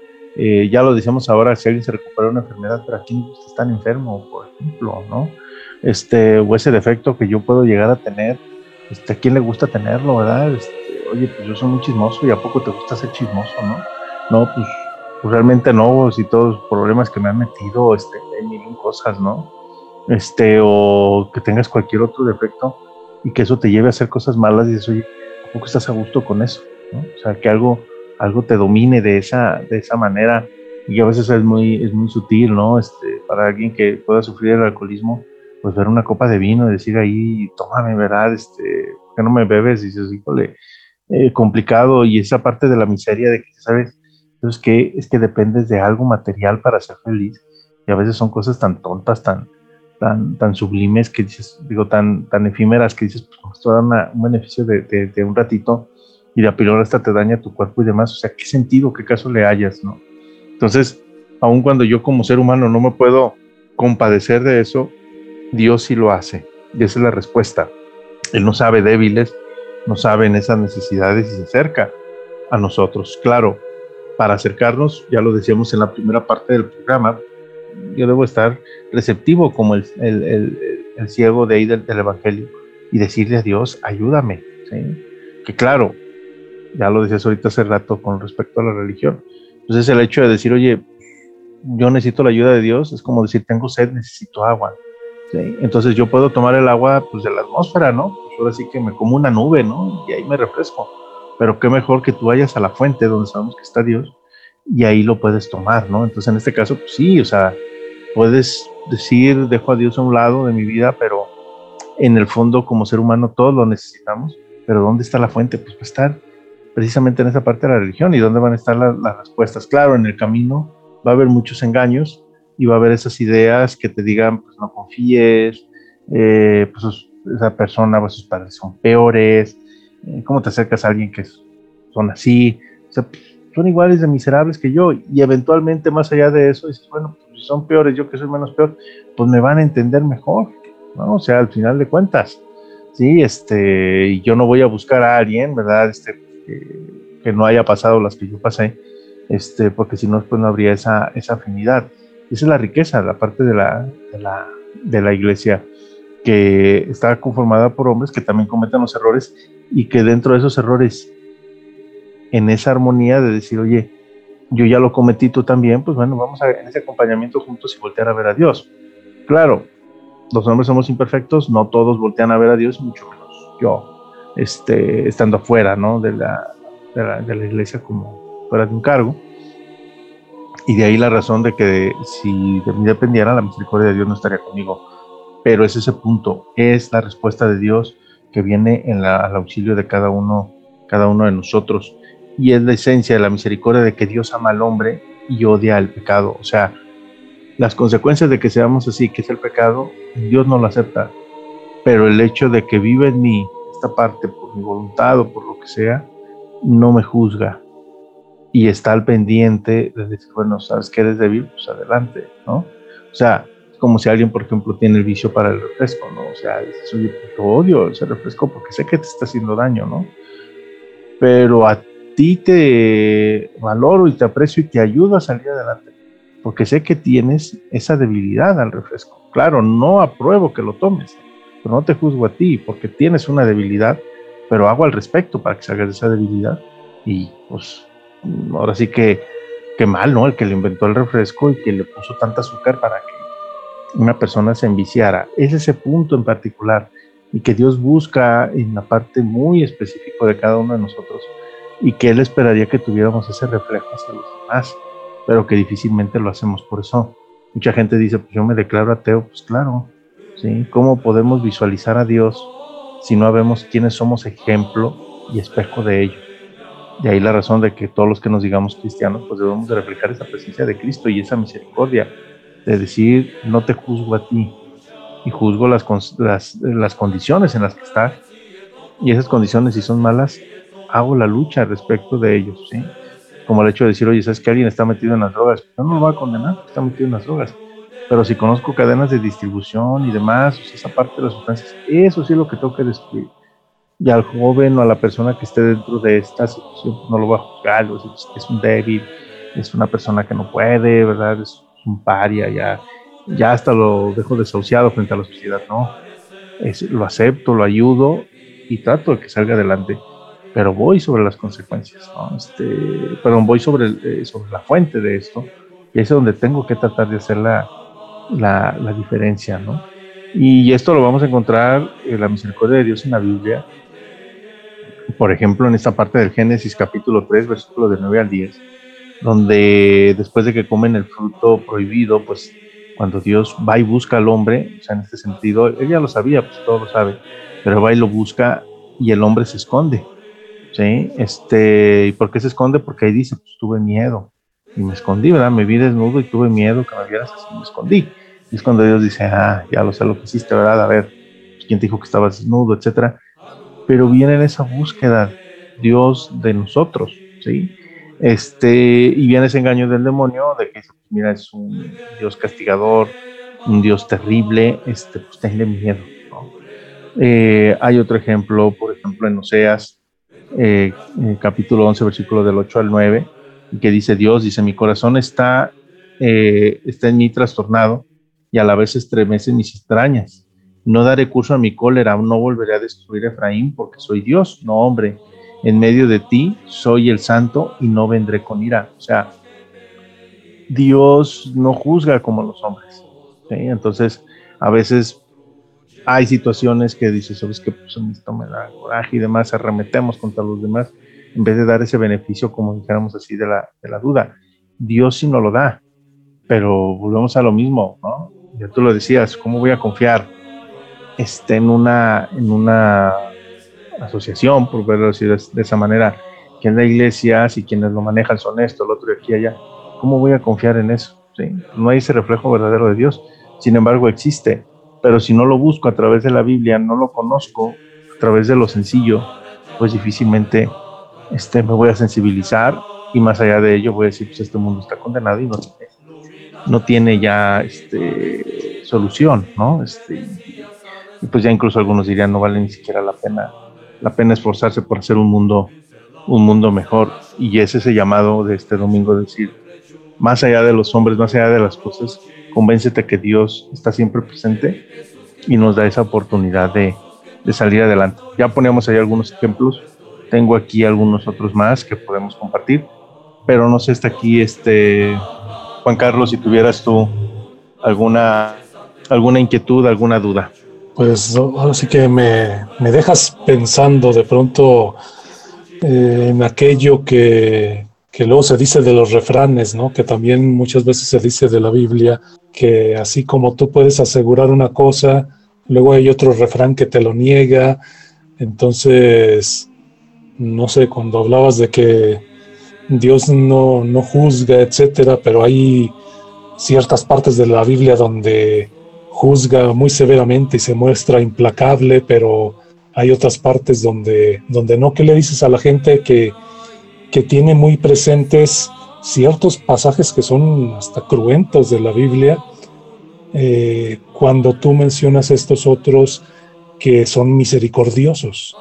eh, ya lo decíamos ahora, si alguien se recupera una enfermedad, pero aquí está tan enfermo, por ejemplo, ¿no? Este, o ese defecto que yo puedo llegar a tener, este, ¿a quién le gusta tenerlo, verdad? Este, oye, pues yo soy muy chismoso y ¿a poco te gusta ser chismoso, no? No, pues, pues realmente no, si todos los problemas que me han metido, este, mil cosas, ¿no? Este, o que tengas cualquier otro defecto y que eso te lleve a hacer cosas malas y dices, oye, ¿a poco estás a gusto con eso? ¿no? O sea, que algo algo te domine de esa, de esa manera y a veces es muy, es muy sutil, ¿no? Este, para alguien que pueda sufrir el alcoholismo, pues ver una copa de vino y decir ahí, tómame, ¿verdad? Este, ¿por qué no me bebes? Y dices, híjole, eh, complicado y esa parte de la miseria de que, ¿sabes? Entonces, que es que dependes de algo material para ser feliz y a veces son cosas tan tontas, tan, tan, tan sublimes que dices, digo, tan, tan efímeras que dices, pues esto da un beneficio de un ratito, y la píldora hasta te daña tu cuerpo y demás. O sea, ¿qué sentido, qué caso le hayas, no? Entonces, aun cuando yo como ser humano no me puedo compadecer de eso, Dios sí lo hace. Y esa es la respuesta. Él no sabe débiles, no sabe en esas necesidades y se acerca a nosotros. Claro, para acercarnos, ya lo decíamos en la primera parte del programa, yo debo estar receptivo como el, el ciego de ahí del, del, Evangelio y decirle a Dios, ayúdame. ¿sí? Que claro, ya lo decías ahorita hace rato con respecto a la religión. Entonces el hecho de decir, oye, yo necesito la ayuda de Dios, es como decir, tengo sed, necesito agua. Entonces yo puedo tomar el agua pues, de la atmósfera, ¿no? Pues ahora sí que me como una nube, ¿no? Y ahí me refresco. Pero qué mejor que tú vayas a la fuente donde sabemos que está Dios y ahí lo puedes tomar, ¿no? Entonces en este caso, pues sí, o sea, puedes decir, dejo a Dios a un lado de mi vida, pero en el fondo como ser humano todos lo necesitamos, pero ¿dónde está la fuente? Pues va a estar precisamente en esa parte de la religión y dónde van a estar las respuestas. Claro, en el camino va a haber muchos engaños y va a haber esas ideas que te digan, pues no confíes, eh, pues esa persona, pues sus padres son peores, eh, ¿cómo te acercas a alguien que son así? O sea, son iguales de miserables que yo y eventualmente más allá de eso dices, bueno, pues si son peores, yo que soy menos peor, pues me van a entender mejor, ¿no? O sea, al final de cuentas, sí, este, yo no voy a buscar a alguien, ¿verdad? Este, que no haya pasado las que yo pasé, este, porque si no, pues no habría esa, esa afinidad. Esa es la riqueza, la parte de la, de la, de la iglesia que está conformada por hombres que también cometen los errores y que dentro de esos errores, en esa armonía de decir, oye, yo ya lo cometí tú también, pues bueno, vamos a en ese acompañamiento juntos y voltear a ver a Dios. Claro, los hombres somos imperfectos, no todos voltean a ver a Dios, mucho menos yo, este, estando afuera, ¿no? De la, de la, iglesia como fuera de un cargo. Y de ahí la razón de que si de mí dependiera, la misericordia de Dios no estaría conmigo. Pero es ese punto, es la respuesta de Dios que viene en la, al auxilio de cada uno, cada uno de nosotros. Y es la esencia de la misericordia de que Dios ama al hombre y odia al pecado. O sea, las consecuencias de que seamos así, que es el pecado, Dios no lo acepta. Pero el hecho de que vive en mí esta parte por mi voluntad o por lo que sea, no me juzga, y está al pendiente de decir, bueno, sabes que eres débil, pues adelante, ¿no? O sea, como si alguien, por ejemplo, tiene el vicio para el refresco, ¿no? O sea, dices, oye, pues yo odio ese refresco porque sé que te está haciendo daño, ¿no? Pero a ti te valoro y te aprecio y te ayudo a salir adelante, porque sé que tienes esa debilidad al refresco. Claro, no apruebo que lo tomes, no te juzgo a ti porque tienes una debilidad, pero hago al respecto para que salgas de esa debilidad y pues ahora sí que, que mal, ¿no? El que le inventó el refresco y que le puso tanta azúcar para que una persona se enviciara. Es ese punto en particular y que Dios busca en la parte muy específica de cada uno de nosotros y que Él esperaría que tuviéramos ese reflejo hacia los demás, pero que difícilmente lo hacemos por eso. Mucha gente dice, pues yo me declaro ateo, pues claro, ¿Cómo podemos visualizar a Dios si no vemos quiénes somos ejemplo y espejo de ellos? De ahí la razón de que todos los que nos digamos cristianos, pues debemos de reflejar esa presencia de Cristo y esa misericordia, de decir, no te juzgo a ti, y juzgo las, las, las condiciones en las que estás, y esas condiciones, si son malas, hago la lucha respecto de ellos. Como el hecho de decir, oye, ¿sabes que alguien está metido en las drogas? Yo no lo voy a condenar, está metido en las drogas. Pero si conozco cadenas de distribución y demás, esa parte de las sustancias, eso sí es lo que tengo que destruir y al joven o a la persona que esté dentro de esta situación pues, no lo va a juzgar, es, un débil, es una persona que no puede, ¿verdad? Es un paria, ya, ya hasta lo dejo desahuciado frente a la sociedad, ¿no? Es, lo acepto, lo ayudo y trato de que salga adelante, pero voy sobre las consecuencias, ¿no? Este, perdón, voy sobre, eh, sobre la fuente de esto y es donde tengo que tratar de hacer la, diferencia, ¿no? Y esto lo vamos a encontrar en la misericordia de Dios en la Biblia, por ejemplo, en esta parte del Génesis capítulo 3, versículo de 9 al 10, donde después de que comen el fruto prohibido, pues cuando Dios va y busca al hombre, o sea, en este sentido, él ya lo sabía, pues todo lo sabe, pero va y lo busca y el hombre se esconde, ¿sí? Este, ¿y por qué se esconde? Porque ahí dice, pues tuve miedo y me escondí, ¿verdad? Me vi desnudo y tuve miedo que me vieras así, me escondí. Y es cuando Dios dice, ah, ya lo sé lo que hiciste, ¿verdad? A ver, ¿quién te dijo que estabas desnudo, etcétera? pero viene en esa búsqueda Dios de nosotros, ¿sí? Este, y viene ese engaño del demonio de que pues mira, es un Dios castigador, un Dios terrible, este, pues tenle miedo, eh, hay otro ejemplo, por ejemplo, en Oseas, eh, capítulo 11, versículo del 8 al 9, que dice Dios, dice, mi corazón está, eh, está en mí trastornado y a la vez estremece mis extrañas no daré curso a mi cólera, no volveré a destruir a Efraín, porque soy Dios, no hombre. En medio de ti soy el santo y no vendré con ira. O sea, Dios no juzga como los hombres. Entonces, a veces hay situaciones que dices, sabes que pues esto me da coraje y demás, arremetemos contra los demás, en vez de dar ese beneficio, como dijéramos así, de la, de la duda. Dios sí no lo da, pero volvemos a lo mismo, ¿no? Ya tú lo decías, ¿cómo voy a confiar este, en, una, en una asociación, por verlo así de, esa manera, que en la iglesia, si quienes lo manejan son esto, el otro y aquí allá? ¿Cómo voy a confiar en eso? ¿Sí? No hay ese reflejo verdadero de Dios. Sin embargo, existe. Pero si no lo busco a través de la Biblia, no lo conozco a través de lo sencillo, pues difícilmente este, me voy a sensibilizar y más allá de ello voy a decir, pues este mundo está condenado y no no tiene ya este, solución, ¿no? Este, y pues ya incluso algunos dirían, no vale ni siquiera la pena, la pena esforzarse por hacer un mundo, un mundo mejor. Y es ese llamado de este domingo, decir, más allá de los hombres, más allá de las cosas, convéncete que Dios está siempre presente y nos da esa oportunidad de, de salir adelante. Ya poníamos ahí algunos ejemplos, tengo aquí algunos otros más que podemos compartir, pero no sé, está aquí este Juan Carlos, si tuvieras tú alguna, alguna inquietud, alguna duda. Pues ahora sí que me, me dejas pensando de pronto eh, en aquello que, que luego se dice de los refranes, ¿no? Que también muchas veces se dice de la Biblia, que así como tú puedes asegurar una cosa, luego hay otro refrán que te lo niega. Entonces, no sé, cuando hablabas de que Dios no, no juzga, etcétera, pero hay ciertas partes de la Biblia donde juzga muy severamente y se muestra implacable, pero hay otras partes donde, donde no. ¿Qué le dices a la gente que que tiene muy presentes ciertos pasajes que son hasta cruentos de la Biblia, eh, cuando tú mencionas estos otros que son misericordiosos.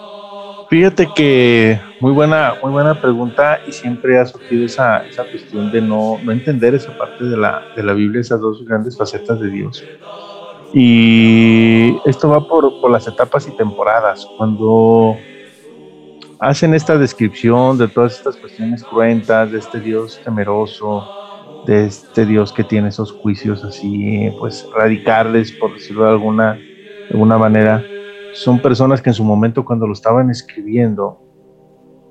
Fíjate que muy buena, muy buena pregunta y siempre ha surgido esa, esa cuestión de no, no, entender esa parte de la, de la Biblia, esas dos grandes facetas de Dios. Y esto va por, por las etapas y temporadas. Cuando hacen esta descripción de todas estas cuestiones cruentas, de este Dios temeroso, de este Dios que tiene esos juicios así, pues radicales, por decirlo de alguna, de alguna manera, son personas que en su momento cuando lo estaban escribiendo,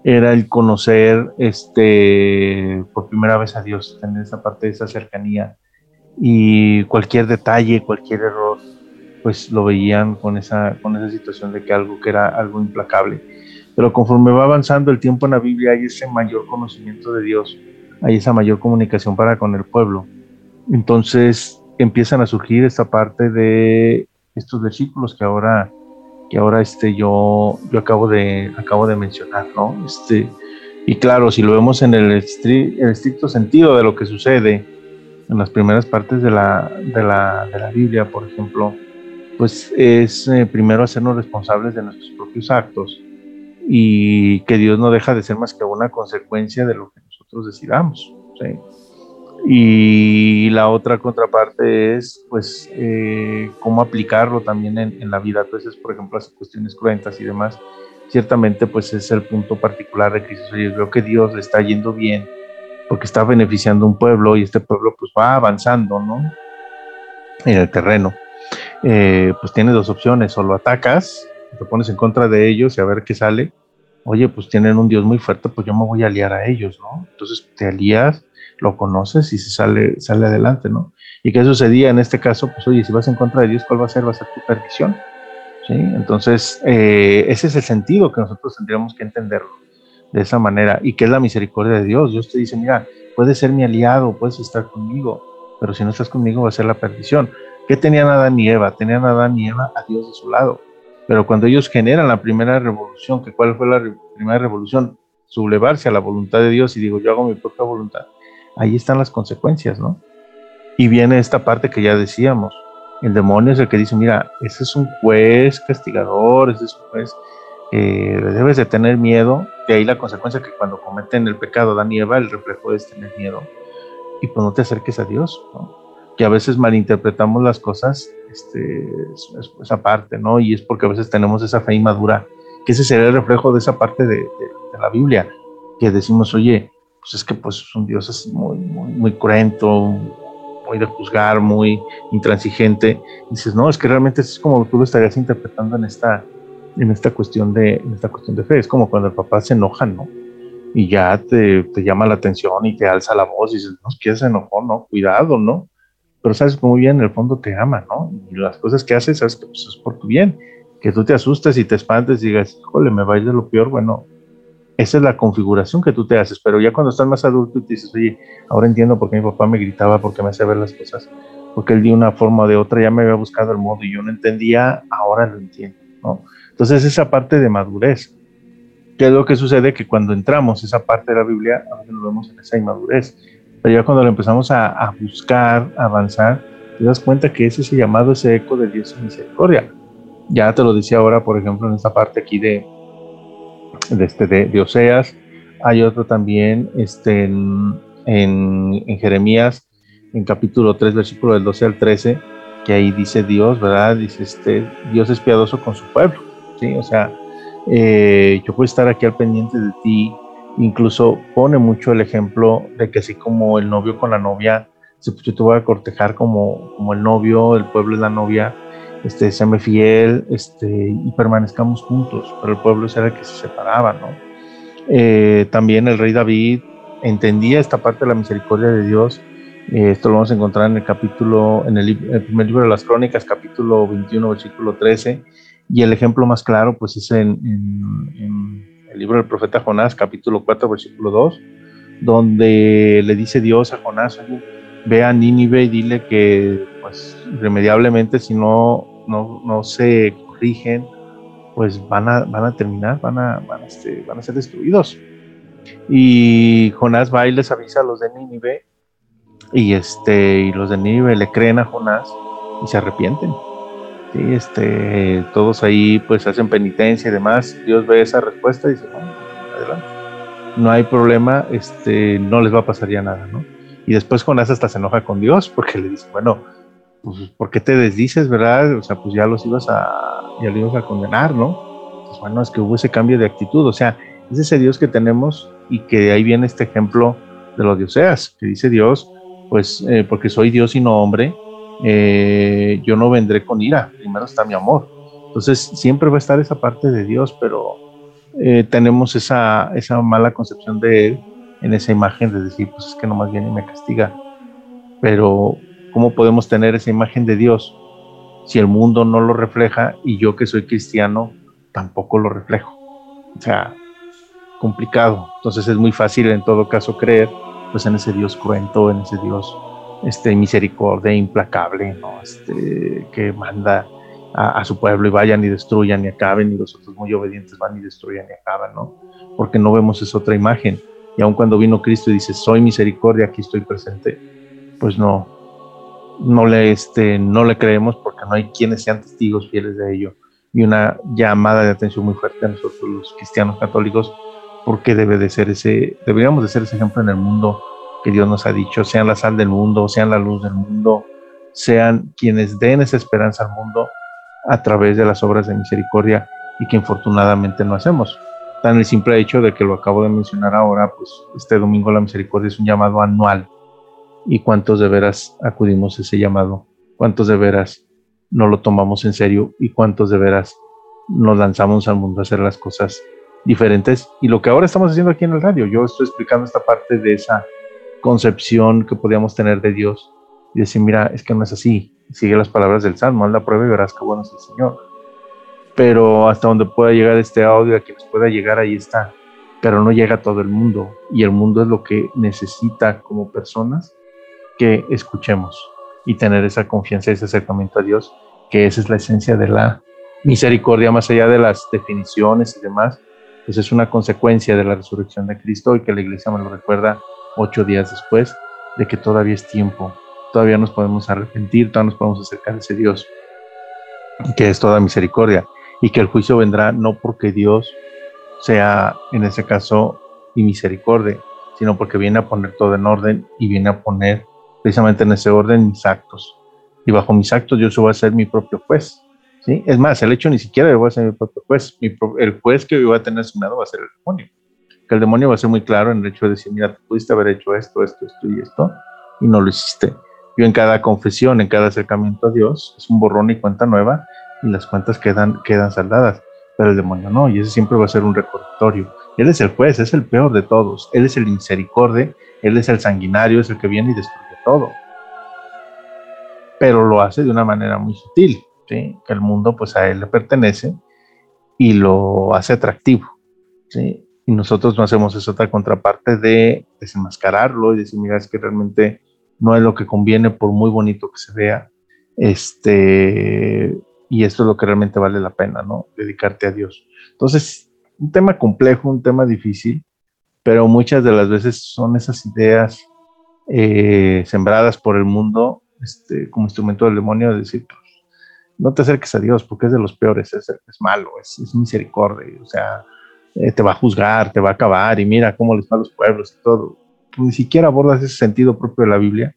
era el conocer este, por primera vez a Dios, tener esa parte de esa cercanía y cualquier detalle, cualquier error, pues lo veían con esa, con esa situación de que algo que era algo implacable pero conforme va avanzando el tiempo en la Biblia hay ese mayor conocimiento de Dios, hay esa mayor comunicación para con el pueblo. Entonces empiezan a surgir esta parte de estos versículos que ahora que ahora este yo yo acabo de acabo de mencionar, ¿no? Este y claro, si lo vemos en el, estricto sentido de lo que sucede en las primeras partes de la, de la, de la Biblia, por ejemplo, pues es eh, primero hacernos responsables de nuestros propios actos y que Dios no deja de ser más que una consecuencia de lo que nosotros decidamos. Y la otra contraparte es, pues, eh, cómo aplicarlo también en, la vida. Entonces, por ejemplo, las cuestiones cruentas y demás, ciertamente, pues, es el punto particular de crisis. Oye, veo que Dios le está yendo bien porque está beneficiando un pueblo y este pueblo, pues, va avanzando, ¿no? En el terreno. Eh, pues tiene dos opciones, o lo atacas te pones en contra de ellos y a ver qué sale, oye, pues tienen un Dios muy fuerte, pues yo me voy a aliar a ellos, ¿no? Entonces te alías, lo conoces y se sale, sale adelante, ¿no? ¿Y qué sucedía en este caso? Pues oye, si vas en contra de Dios, ¿cuál va a ser? Va a ser tu perdición. ¿Sí? Entonces, eh, ese es el sentido que nosotros tendríamos que entenderlo de esa manera y que es la misericordia de Dios. Dios te dice, mira, puedes ser mi aliado, puedes estar conmigo, pero si no estás conmigo va a ser la perdición. ¿Qué tenían Adán y Eva? Tenían Adán y Eva a Dios de su lado. Pero cuando ellos generan la primera revolución, que cuál fue la primera revolución, sublevarse a la voluntad de Dios y digo, yo hago mi propia voluntad, ahí están las consecuencias, ¿no? Y viene esta parte que ya decíamos, el demonio es el que dice, mira, ese es un juez castigador, ese es un juez que debes de tener miedo, de ahí la consecuencia que cuando cometen el pecado Dan y el reflejo es tener miedo, y pues no te acerques a Dios, ¿no? que a veces malinterpretamos las cosas este, esa parte, ¿no? Y es porque a veces tenemos esa fe inmadura, que ese sería el reflejo de esa parte de, la Biblia, que decimos, oye, pues es que pues es un Dios así muy, muy, muy cruento, muy de juzgar, muy intransigente. Y dices, no, es que realmente es como tú lo estarías interpretando en esta, en esta cuestión de, en esta cuestión de fe. Es como cuando el papá se enoja, ¿no? Y ya te, te llama la atención y te alza la voz y dices, no, es que se enojó, ¿no? Cuidado, ¿no? Pero sabes muy bien, en el fondo te ama, ¿no? Y las cosas que haces, sabes que pues, es por tu bien. Que tú te asustes y te espantes y digas, híjole, me va a ir de lo peor, bueno, esa es la configuración que tú te haces, pero ya cuando estás más adulto y te dices, oye, ahora entiendo por qué mi papá me gritaba, porque me hacía ver las cosas, porque él de una forma o de otra ya me había buscado el modo y yo no entendía, ahora lo entiendo, ¿no? Entonces esa parte de madurez, ¿qué es lo que sucede? Que cuando entramos esa parte de la Biblia, a veces lo vemos en esa inmadurez, pero ya cuando lo empezamos a, a buscar, a avanzar, te das cuenta que es ese llamado, ese eco de Dios en misericordia. Ya te lo decía ahora, por ejemplo, en esta parte aquí de, de, este, de, Oseas. Hay otro también este, en, en, Jeremías, en capítulo 3, versículo del 12 al 13, que ahí dice Dios, ¿verdad? Dice, este, Dios es piadoso con su pueblo, ¿sí? O sea, eh, yo puedo estar aquí al pendiente de ti, incluso pone mucho el ejemplo de que así como el novio con la novia, yo te voy a cortejar como, como el novio, el pueblo es la novia, este, séme fiel este, y permanezcamos juntos, pero el pueblo era el que se separaba, ¿no? Eh, también el rey David entendía esta parte de la misericordia de Dios, eh, esto lo vamos a encontrar en el capítulo, en el, primer libro de las crónicas, capítulo 21, versículo 13, y el ejemplo más claro, pues es en, el libro del profeta Jonás, capítulo 4, versículo 2, donde le dice Dios a Jonás, ve a Nínive y dile que, pues, irremediablemente, si no, no, no se corrigen, pues van a, van a terminar, van a, van, a, este, van a ser destruidos. Y Jonás va y les avisa a los de Nínive, y, este, y los de Nínive le creen a Jonás y se arrepienten. Sí, este, todos ahí pues hacen penitencia y demás. Dios ve esa respuesta y dice, bueno, adelante. No hay problema, este, no les va a pasar ya nada, ¿no? Y después Jonás hasta se enoja con Dios porque le dice, bueno, pues ¿por qué te desdices, verdad? O sea, pues ya los ibas a, ya los ibas a condenar, ¿no? Pues bueno, es que hubo ese cambio de actitud, o sea, es ese Dios que tenemos y que ahí viene este ejemplo de los dioseas, que dice Dios, pues eh, porque soy Dios y no hombre, eh, yo no vendré con ira, primero está mi amor. Entonces siempre va a estar esa parte de Dios, pero eh, tenemos esa, esa mala concepción de Él en esa imagen de decir, pues es que nomás viene y me castiga. Pero, ¿cómo podemos tener esa imagen de Dios si el mundo no lo refleja y yo que soy cristiano tampoco lo reflejo? O sea, complicado. Entonces es muy fácil en todo caso creer pues en ese Dios cruento, en ese Dios este, misericordia, implacable, este, que manda a, a, su pueblo y vayan y destruyan y acaben y los otros muy obedientes van y destruyan y acaban, ¿no? Porque no vemos esa otra imagen y aun cuando vino Cristo y dice, soy misericordia, aquí estoy presente, pues no, no le, este, no le creemos porque no hay quienes sean testigos fieles de ello. Y una llamada de atención muy fuerte a nosotros los cristianos católicos, porque debe de ser ese, deberíamos de ser ese ejemplo en el mundo que Dios nos ha dicho, sean la sal del mundo, sean la luz del mundo, sean quienes den esa esperanza al mundo a través de las obras de misericordia y que infortunadamente no hacemos tan el simple hecho de que lo acabo de mencionar ahora, pues este domingo la misericordia es un llamado anual. ¿Y cuántos de veras acudimos a ese llamado? ¿Cuántos de veras no lo tomamos en serio? ¿Y cuántos de veras nos lanzamos al mundo a hacer las cosas diferentes? Y lo que ahora estamos haciendo aquí en el radio, yo estoy explicando esta parte de esa concepción que podíamos tener de Dios y decir, mira, es que no es así. Sigue las palabras del Salmo, haz la prueba y verás que bueno es el Señor pero hasta donde pueda llegar este audio, a quienes pueda llegar, ahí está. Pero no llega a todo el mundo y el mundo es lo que necesita como personas que escuchemos y tener esa confianza, ese acercamiento a Dios, que esa es la esencia de la misericordia, más allá de las definiciones y demás, pues es una consecuencia de la resurrección de Cristo y que la iglesia me lo recuerda ocho días después de que todavía es tiempo, todavía nos podemos arrepentir, todavía nos podemos acercar a ese Dios, que es toda misericordia y que el juicio vendrá no porque Dios sea en ese caso y misericordia, sino porque viene a poner todo en orden y viene a poner precisamente en ese orden mis actos. Y bajo mis actos yo voy a ser mi propio juez. ¿sí? Es más, el hecho ni siquiera yo voy a ser mi propio juez. el juez que yo voy a tener asignado va a ser el demonio. que el demonio va a ser muy claro en el hecho de decir, mira, tú pudiste haber hecho esto, esto, esto y esto, y no lo hiciste. Yo en cada confesión, en cada acercamiento a Dios, es un borrón y cuenta nueva, y las cuentas quedan, quedan saldadas, pero el demonio no, y ese siempre va a ser un recordatorio. Él es el juez, es el peor de todos, él es el insericorde, él es el sanguinario, es el que viene y destruye todo. Pero lo hace de una manera muy sutil, que el mundo pues a él le pertenece y lo hace atractivo. ¿sí? y nosotros no hacemos esa otra contraparte de desenmascararlo y decir, mira, es que realmente no es lo que conviene por muy bonito que se vea, este, y esto es lo que realmente vale la pena, ¿no? Dedicarte a Dios. Entonces, un tema complejo, un tema difícil, pero muchas de las veces son esas ideas eh, sembradas por el mundo este, como instrumento del demonio de decir, pues, no te acerques a Dios porque es de los peores, es, es malo, es, es misericordia, o sea, eh, te va a juzgar, te va a acabar, y mira cómo les va a los pueblos y todo. Ni siquiera abordas ese sentido propio de la Biblia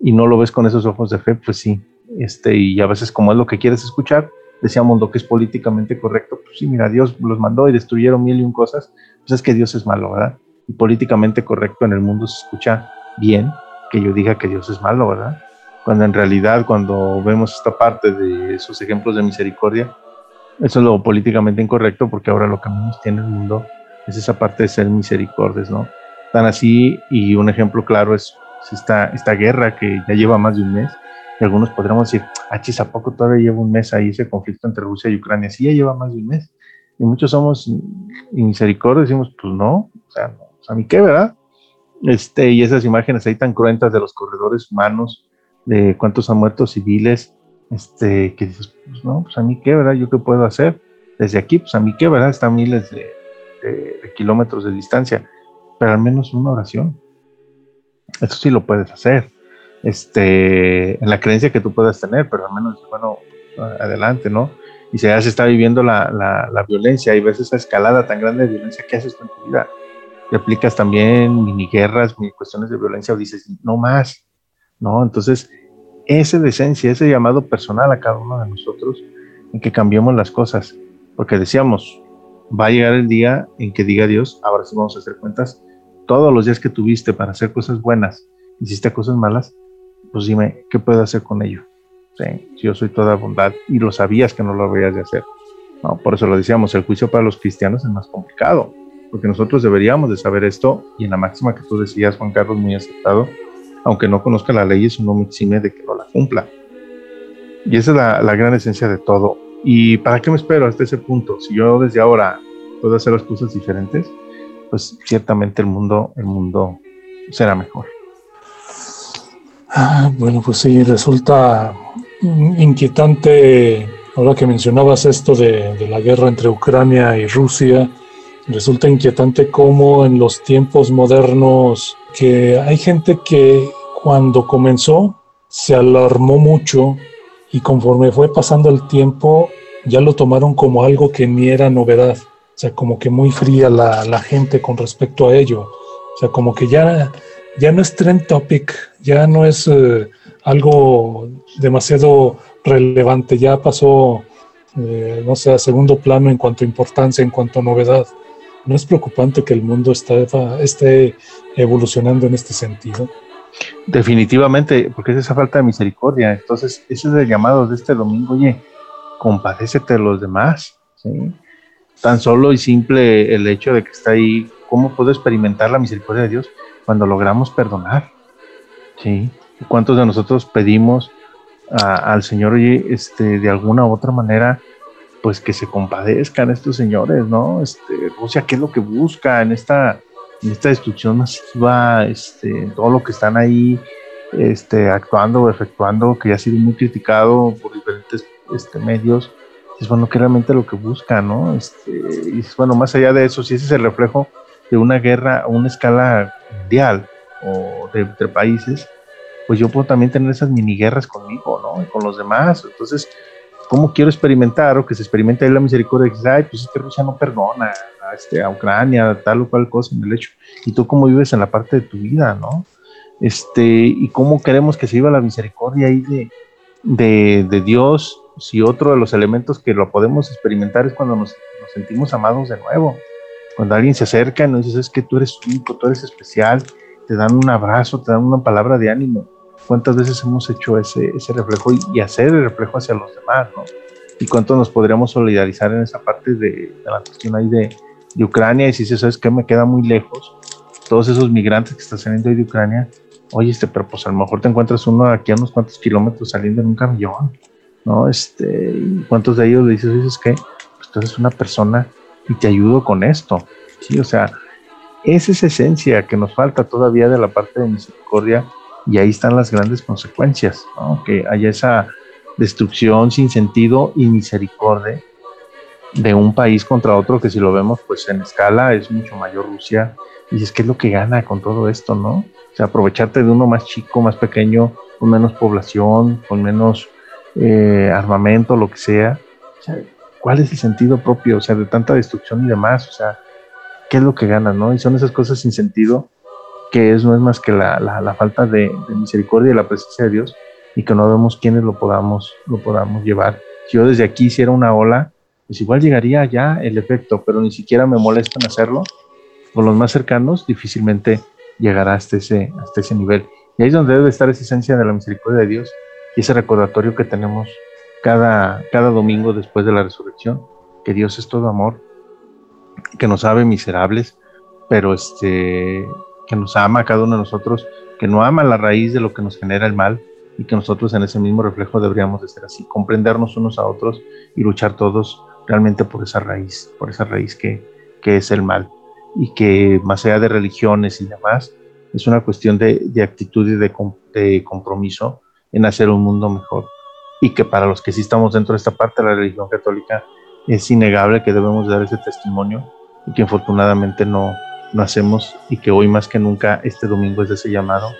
y no lo ves con esos ojos de fe, pues sí. Este, y a veces, como es lo que quieres escuchar, decíamos lo que es políticamente correcto, pues sí, mira, Dios los mandó y destruyeron mil y un cosas, pues es que Dios es malo, ¿verdad? Y políticamente correcto en el mundo se escucha bien que yo diga que Dios es malo, ¿verdad? Cuando en realidad, cuando vemos esta parte de esos ejemplos de misericordia, eso es lo políticamente incorrecto porque ahora lo que menos tiene el mundo es esa parte de ser misericordias, ¿no? Tan así, y un ejemplo claro es esta, esta guerra que ya lleva más de un mes, y algunos podríamos decir, ah, chis, ¿a poco todavía lleva un mes ahí ese conflicto entre Rusia y Ucrania? Sí, ya lleva más de un mes. Y muchos somos misericordios, decimos, pues no, o sea, no, a mí qué, ¿verdad? Este, y esas imágenes ahí tan cruentas de los corredores humanos, de cuántos han muerto civiles, este, que dices, pues no, pues a mí qué, ¿verdad? ¿Yo qué puedo hacer? Desde aquí, pues a mí qué, ¿verdad? Está miles de, kilómetros de distancia, pero al menos una oración. Eso sí lo puedes hacer, este, en la creencia que tú puedas tener, pero al menos, bueno, adelante, ¿no? Y si ya se está viviendo la, la, violencia y ves esa escalada tan grande de violencia, ¿qué haces en tu vida? ¿Replicas también mini guerras, mini cuestiones de violencia o dices, no más? ¿No? Entonces, esa decencia, ese llamado personal a cada uno de nosotros en que cambiemos las cosas. Porque decíamos, va a llegar el día en que diga Dios, ahora sí vamos a hacer cuentas, todos los días que tuviste para hacer cosas buenas, hiciste cosas malas, pues dime, ¿qué puedo hacer con ello? Sí, yo soy toda bondad y lo sabías que no lo habías de hacer. No, por eso lo decíamos, el juicio para los cristianos es más complicado, porque nosotros deberíamos de saber esto y en la máxima que tú decías, Juan Carlos, muy aceptado, aunque no conozca la ley, eso no me exime de que no la cumpla. Y esa es la, gran esencia de todo. ¿Y para qué me espero hasta ese punto? Si yo desde ahora puedo hacer las cosas diferentes, pues ciertamente el mundo, el mundo será mejor. Ah, bueno, pues sí, resulta inquietante, ahora que mencionabas esto de, de, la guerra entre Ucrania y Rusia, resulta inquietante cómo en los tiempos modernos que hay gente que cuando comenzó se alarmó mucho y conforme fue pasando el tiempo ya lo tomaron como algo que ni era novedad. O sea, como que muy fría la, gente con respecto a ello. O sea, como que ya, ya no es trend topic, ya no es eh, algo demasiado relevante, ya pasó, eh, no sé, a segundo plano en cuanto a importancia, en cuanto a novedad. ¿No es preocupante que el mundo esté, esté evolucionando en este sentido? Definitivamente, porque es esa falta de misericordia. Entonces, ese es el llamado de este domingo. Oye, compadécete de los demás. ¿sí? Tan solo y simple el hecho de que está ahí, ¿cómo puedo experimentar la misericordia de Dios cuando logramos perdonar? ¿Sí? ¿Cuántos de nosotros pedimos al Señor, oye, este, de alguna u otra manera, pues que se compadezcan estos señores, ¿no? Este, Rusia, ¿qué es lo que busca en esta en esta destrucción masiva, este, todo lo que están ahí este, actuando o efectuando, que ya ha sido muy criticado por diferentes este, medios, es bueno que realmente lo que busca, ¿no? Este, y bueno, más allá de eso, si ese es el reflejo de una guerra a una escala mundial o de entre países, pues yo puedo también tener esas mini guerras conmigo, ¿no? Y con los demás. Entonces, ¿cómo quiero experimentar o que se experimente ahí la misericordia? Que ay, pues es que Rusia no perdona, a, este, a Ucrania, tal o cual cosa en el hecho. Y tú cómo vives en la parte de tu vida, ¿no? Este, y cómo queremos que se viva la misericordia ahí de, de, de Dios, si otro de los elementos que lo podemos experimentar es cuando nos, nos sentimos amados de nuevo, Cuando alguien se acerca y nos dice, es que tú eres único, tú eres especial, te dan un abrazo, te dan una palabra de ánimo. ¿Cuántas veces hemos hecho ese, ese reflejo y, hacer el reflejo hacia los demás, ¿no? Y cuánto nos podríamos solidarizar en esa parte de, de la cuestión ahí de, de Ucrania y si sabes que me queda muy lejos, todos esos migrantes que están saliendo de Ucrania, oye, este, pero pues a lo mejor te encuentras uno aquí a unos cuantos kilómetros saliendo en un camión, ¿no? Este, ¿cuántos de ellos le dices, dices que pues tú eres una persona y te ayudo con esto? Sí, o sea, es esa esencia que nos falta todavía de la parte de misericordia y ahí están las grandes consecuencias, ¿no? Que haya esa destrucción sin sentido y misericordia de un país contra otro que si lo vemos pues en escala es mucho mayor Rusia y es que es lo que gana con todo esto, ¿no? O sea, aprovecharte de uno más chico, más pequeño, con menos población, con menos eh, armamento, lo que sea. O sea, ¿cuál es el sentido propio? O sea, de tanta destrucción y demás, o sea, ¿qué es lo que gana, no? Y son esas cosas sin sentido que es, no es más que la, la, falta de, misericordia y la presencia de Dios y que no vemos quiénes lo podamos, lo podamos llevar. Si yo desde aquí hiciera una ola, pues igual llegaría ya el efecto, pero ni siquiera me molesta en hacerlo. Con los más cercanos, difícilmente llegará hasta ese, hasta ese nivel. Y ahí es donde debe estar esa esencia de la misericordia de Dios y ese recordatorio que tenemos cada, cada domingo después de la resurrección, que Dios es todo amor, que nos sabe miserables, pero este, que nos ama a cada uno de nosotros, que no ama la raíz de lo que nos genera el mal y que nosotros en ese mismo reflejo deberíamos de ser así, comprendernos unos a otros y luchar todos realmente por esa raíz, por esa raíz que, que es el mal y que más allá de religiones y demás, es una cuestión de, de actitud y de, de, compromiso en hacer un mundo mejor. Y que para los que sí estamos dentro de esta parte de la religión católica, es innegable que debemos dar ese testimonio y que infortunadamente no, no hacemos y que hoy más que nunca este domingo es de ese llamado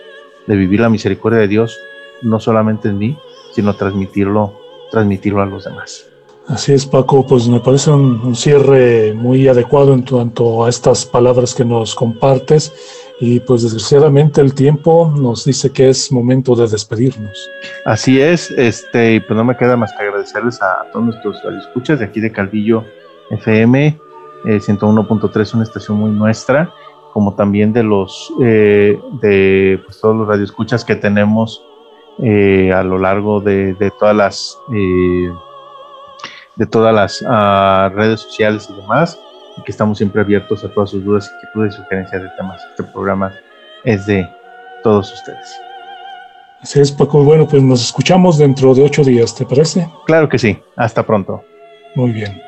de vivir la misericordia de Dios, no solamente en mí, sino transmitirlo, transmitirlo a los demás. Así es, Paco, pues me parece un, cierre muy adecuado en cuanto a estas palabras que nos compartes y pues desgraciadamente el tiempo nos dice que es momento de despedirnos. Así es, este, pues no me queda más que agradecerles a todos nuestros escuchas de aquí de Calvillo FM, 101.3, eh, una estación muy nuestra, como también de los, eh, de pues, todos los radioescuchas que tenemos eh, a lo largo de, de todas las de todas las uh, redes sociales y demás, y que estamos siempre abiertos a todas sus dudas, inquietudes y sugerencias de temas. Este programa es de todos ustedes. Así es, Paco. Bueno, pues nos escuchamos dentro de ocho días, ¿te parece? Claro que sí. Hasta pronto. Muy bien.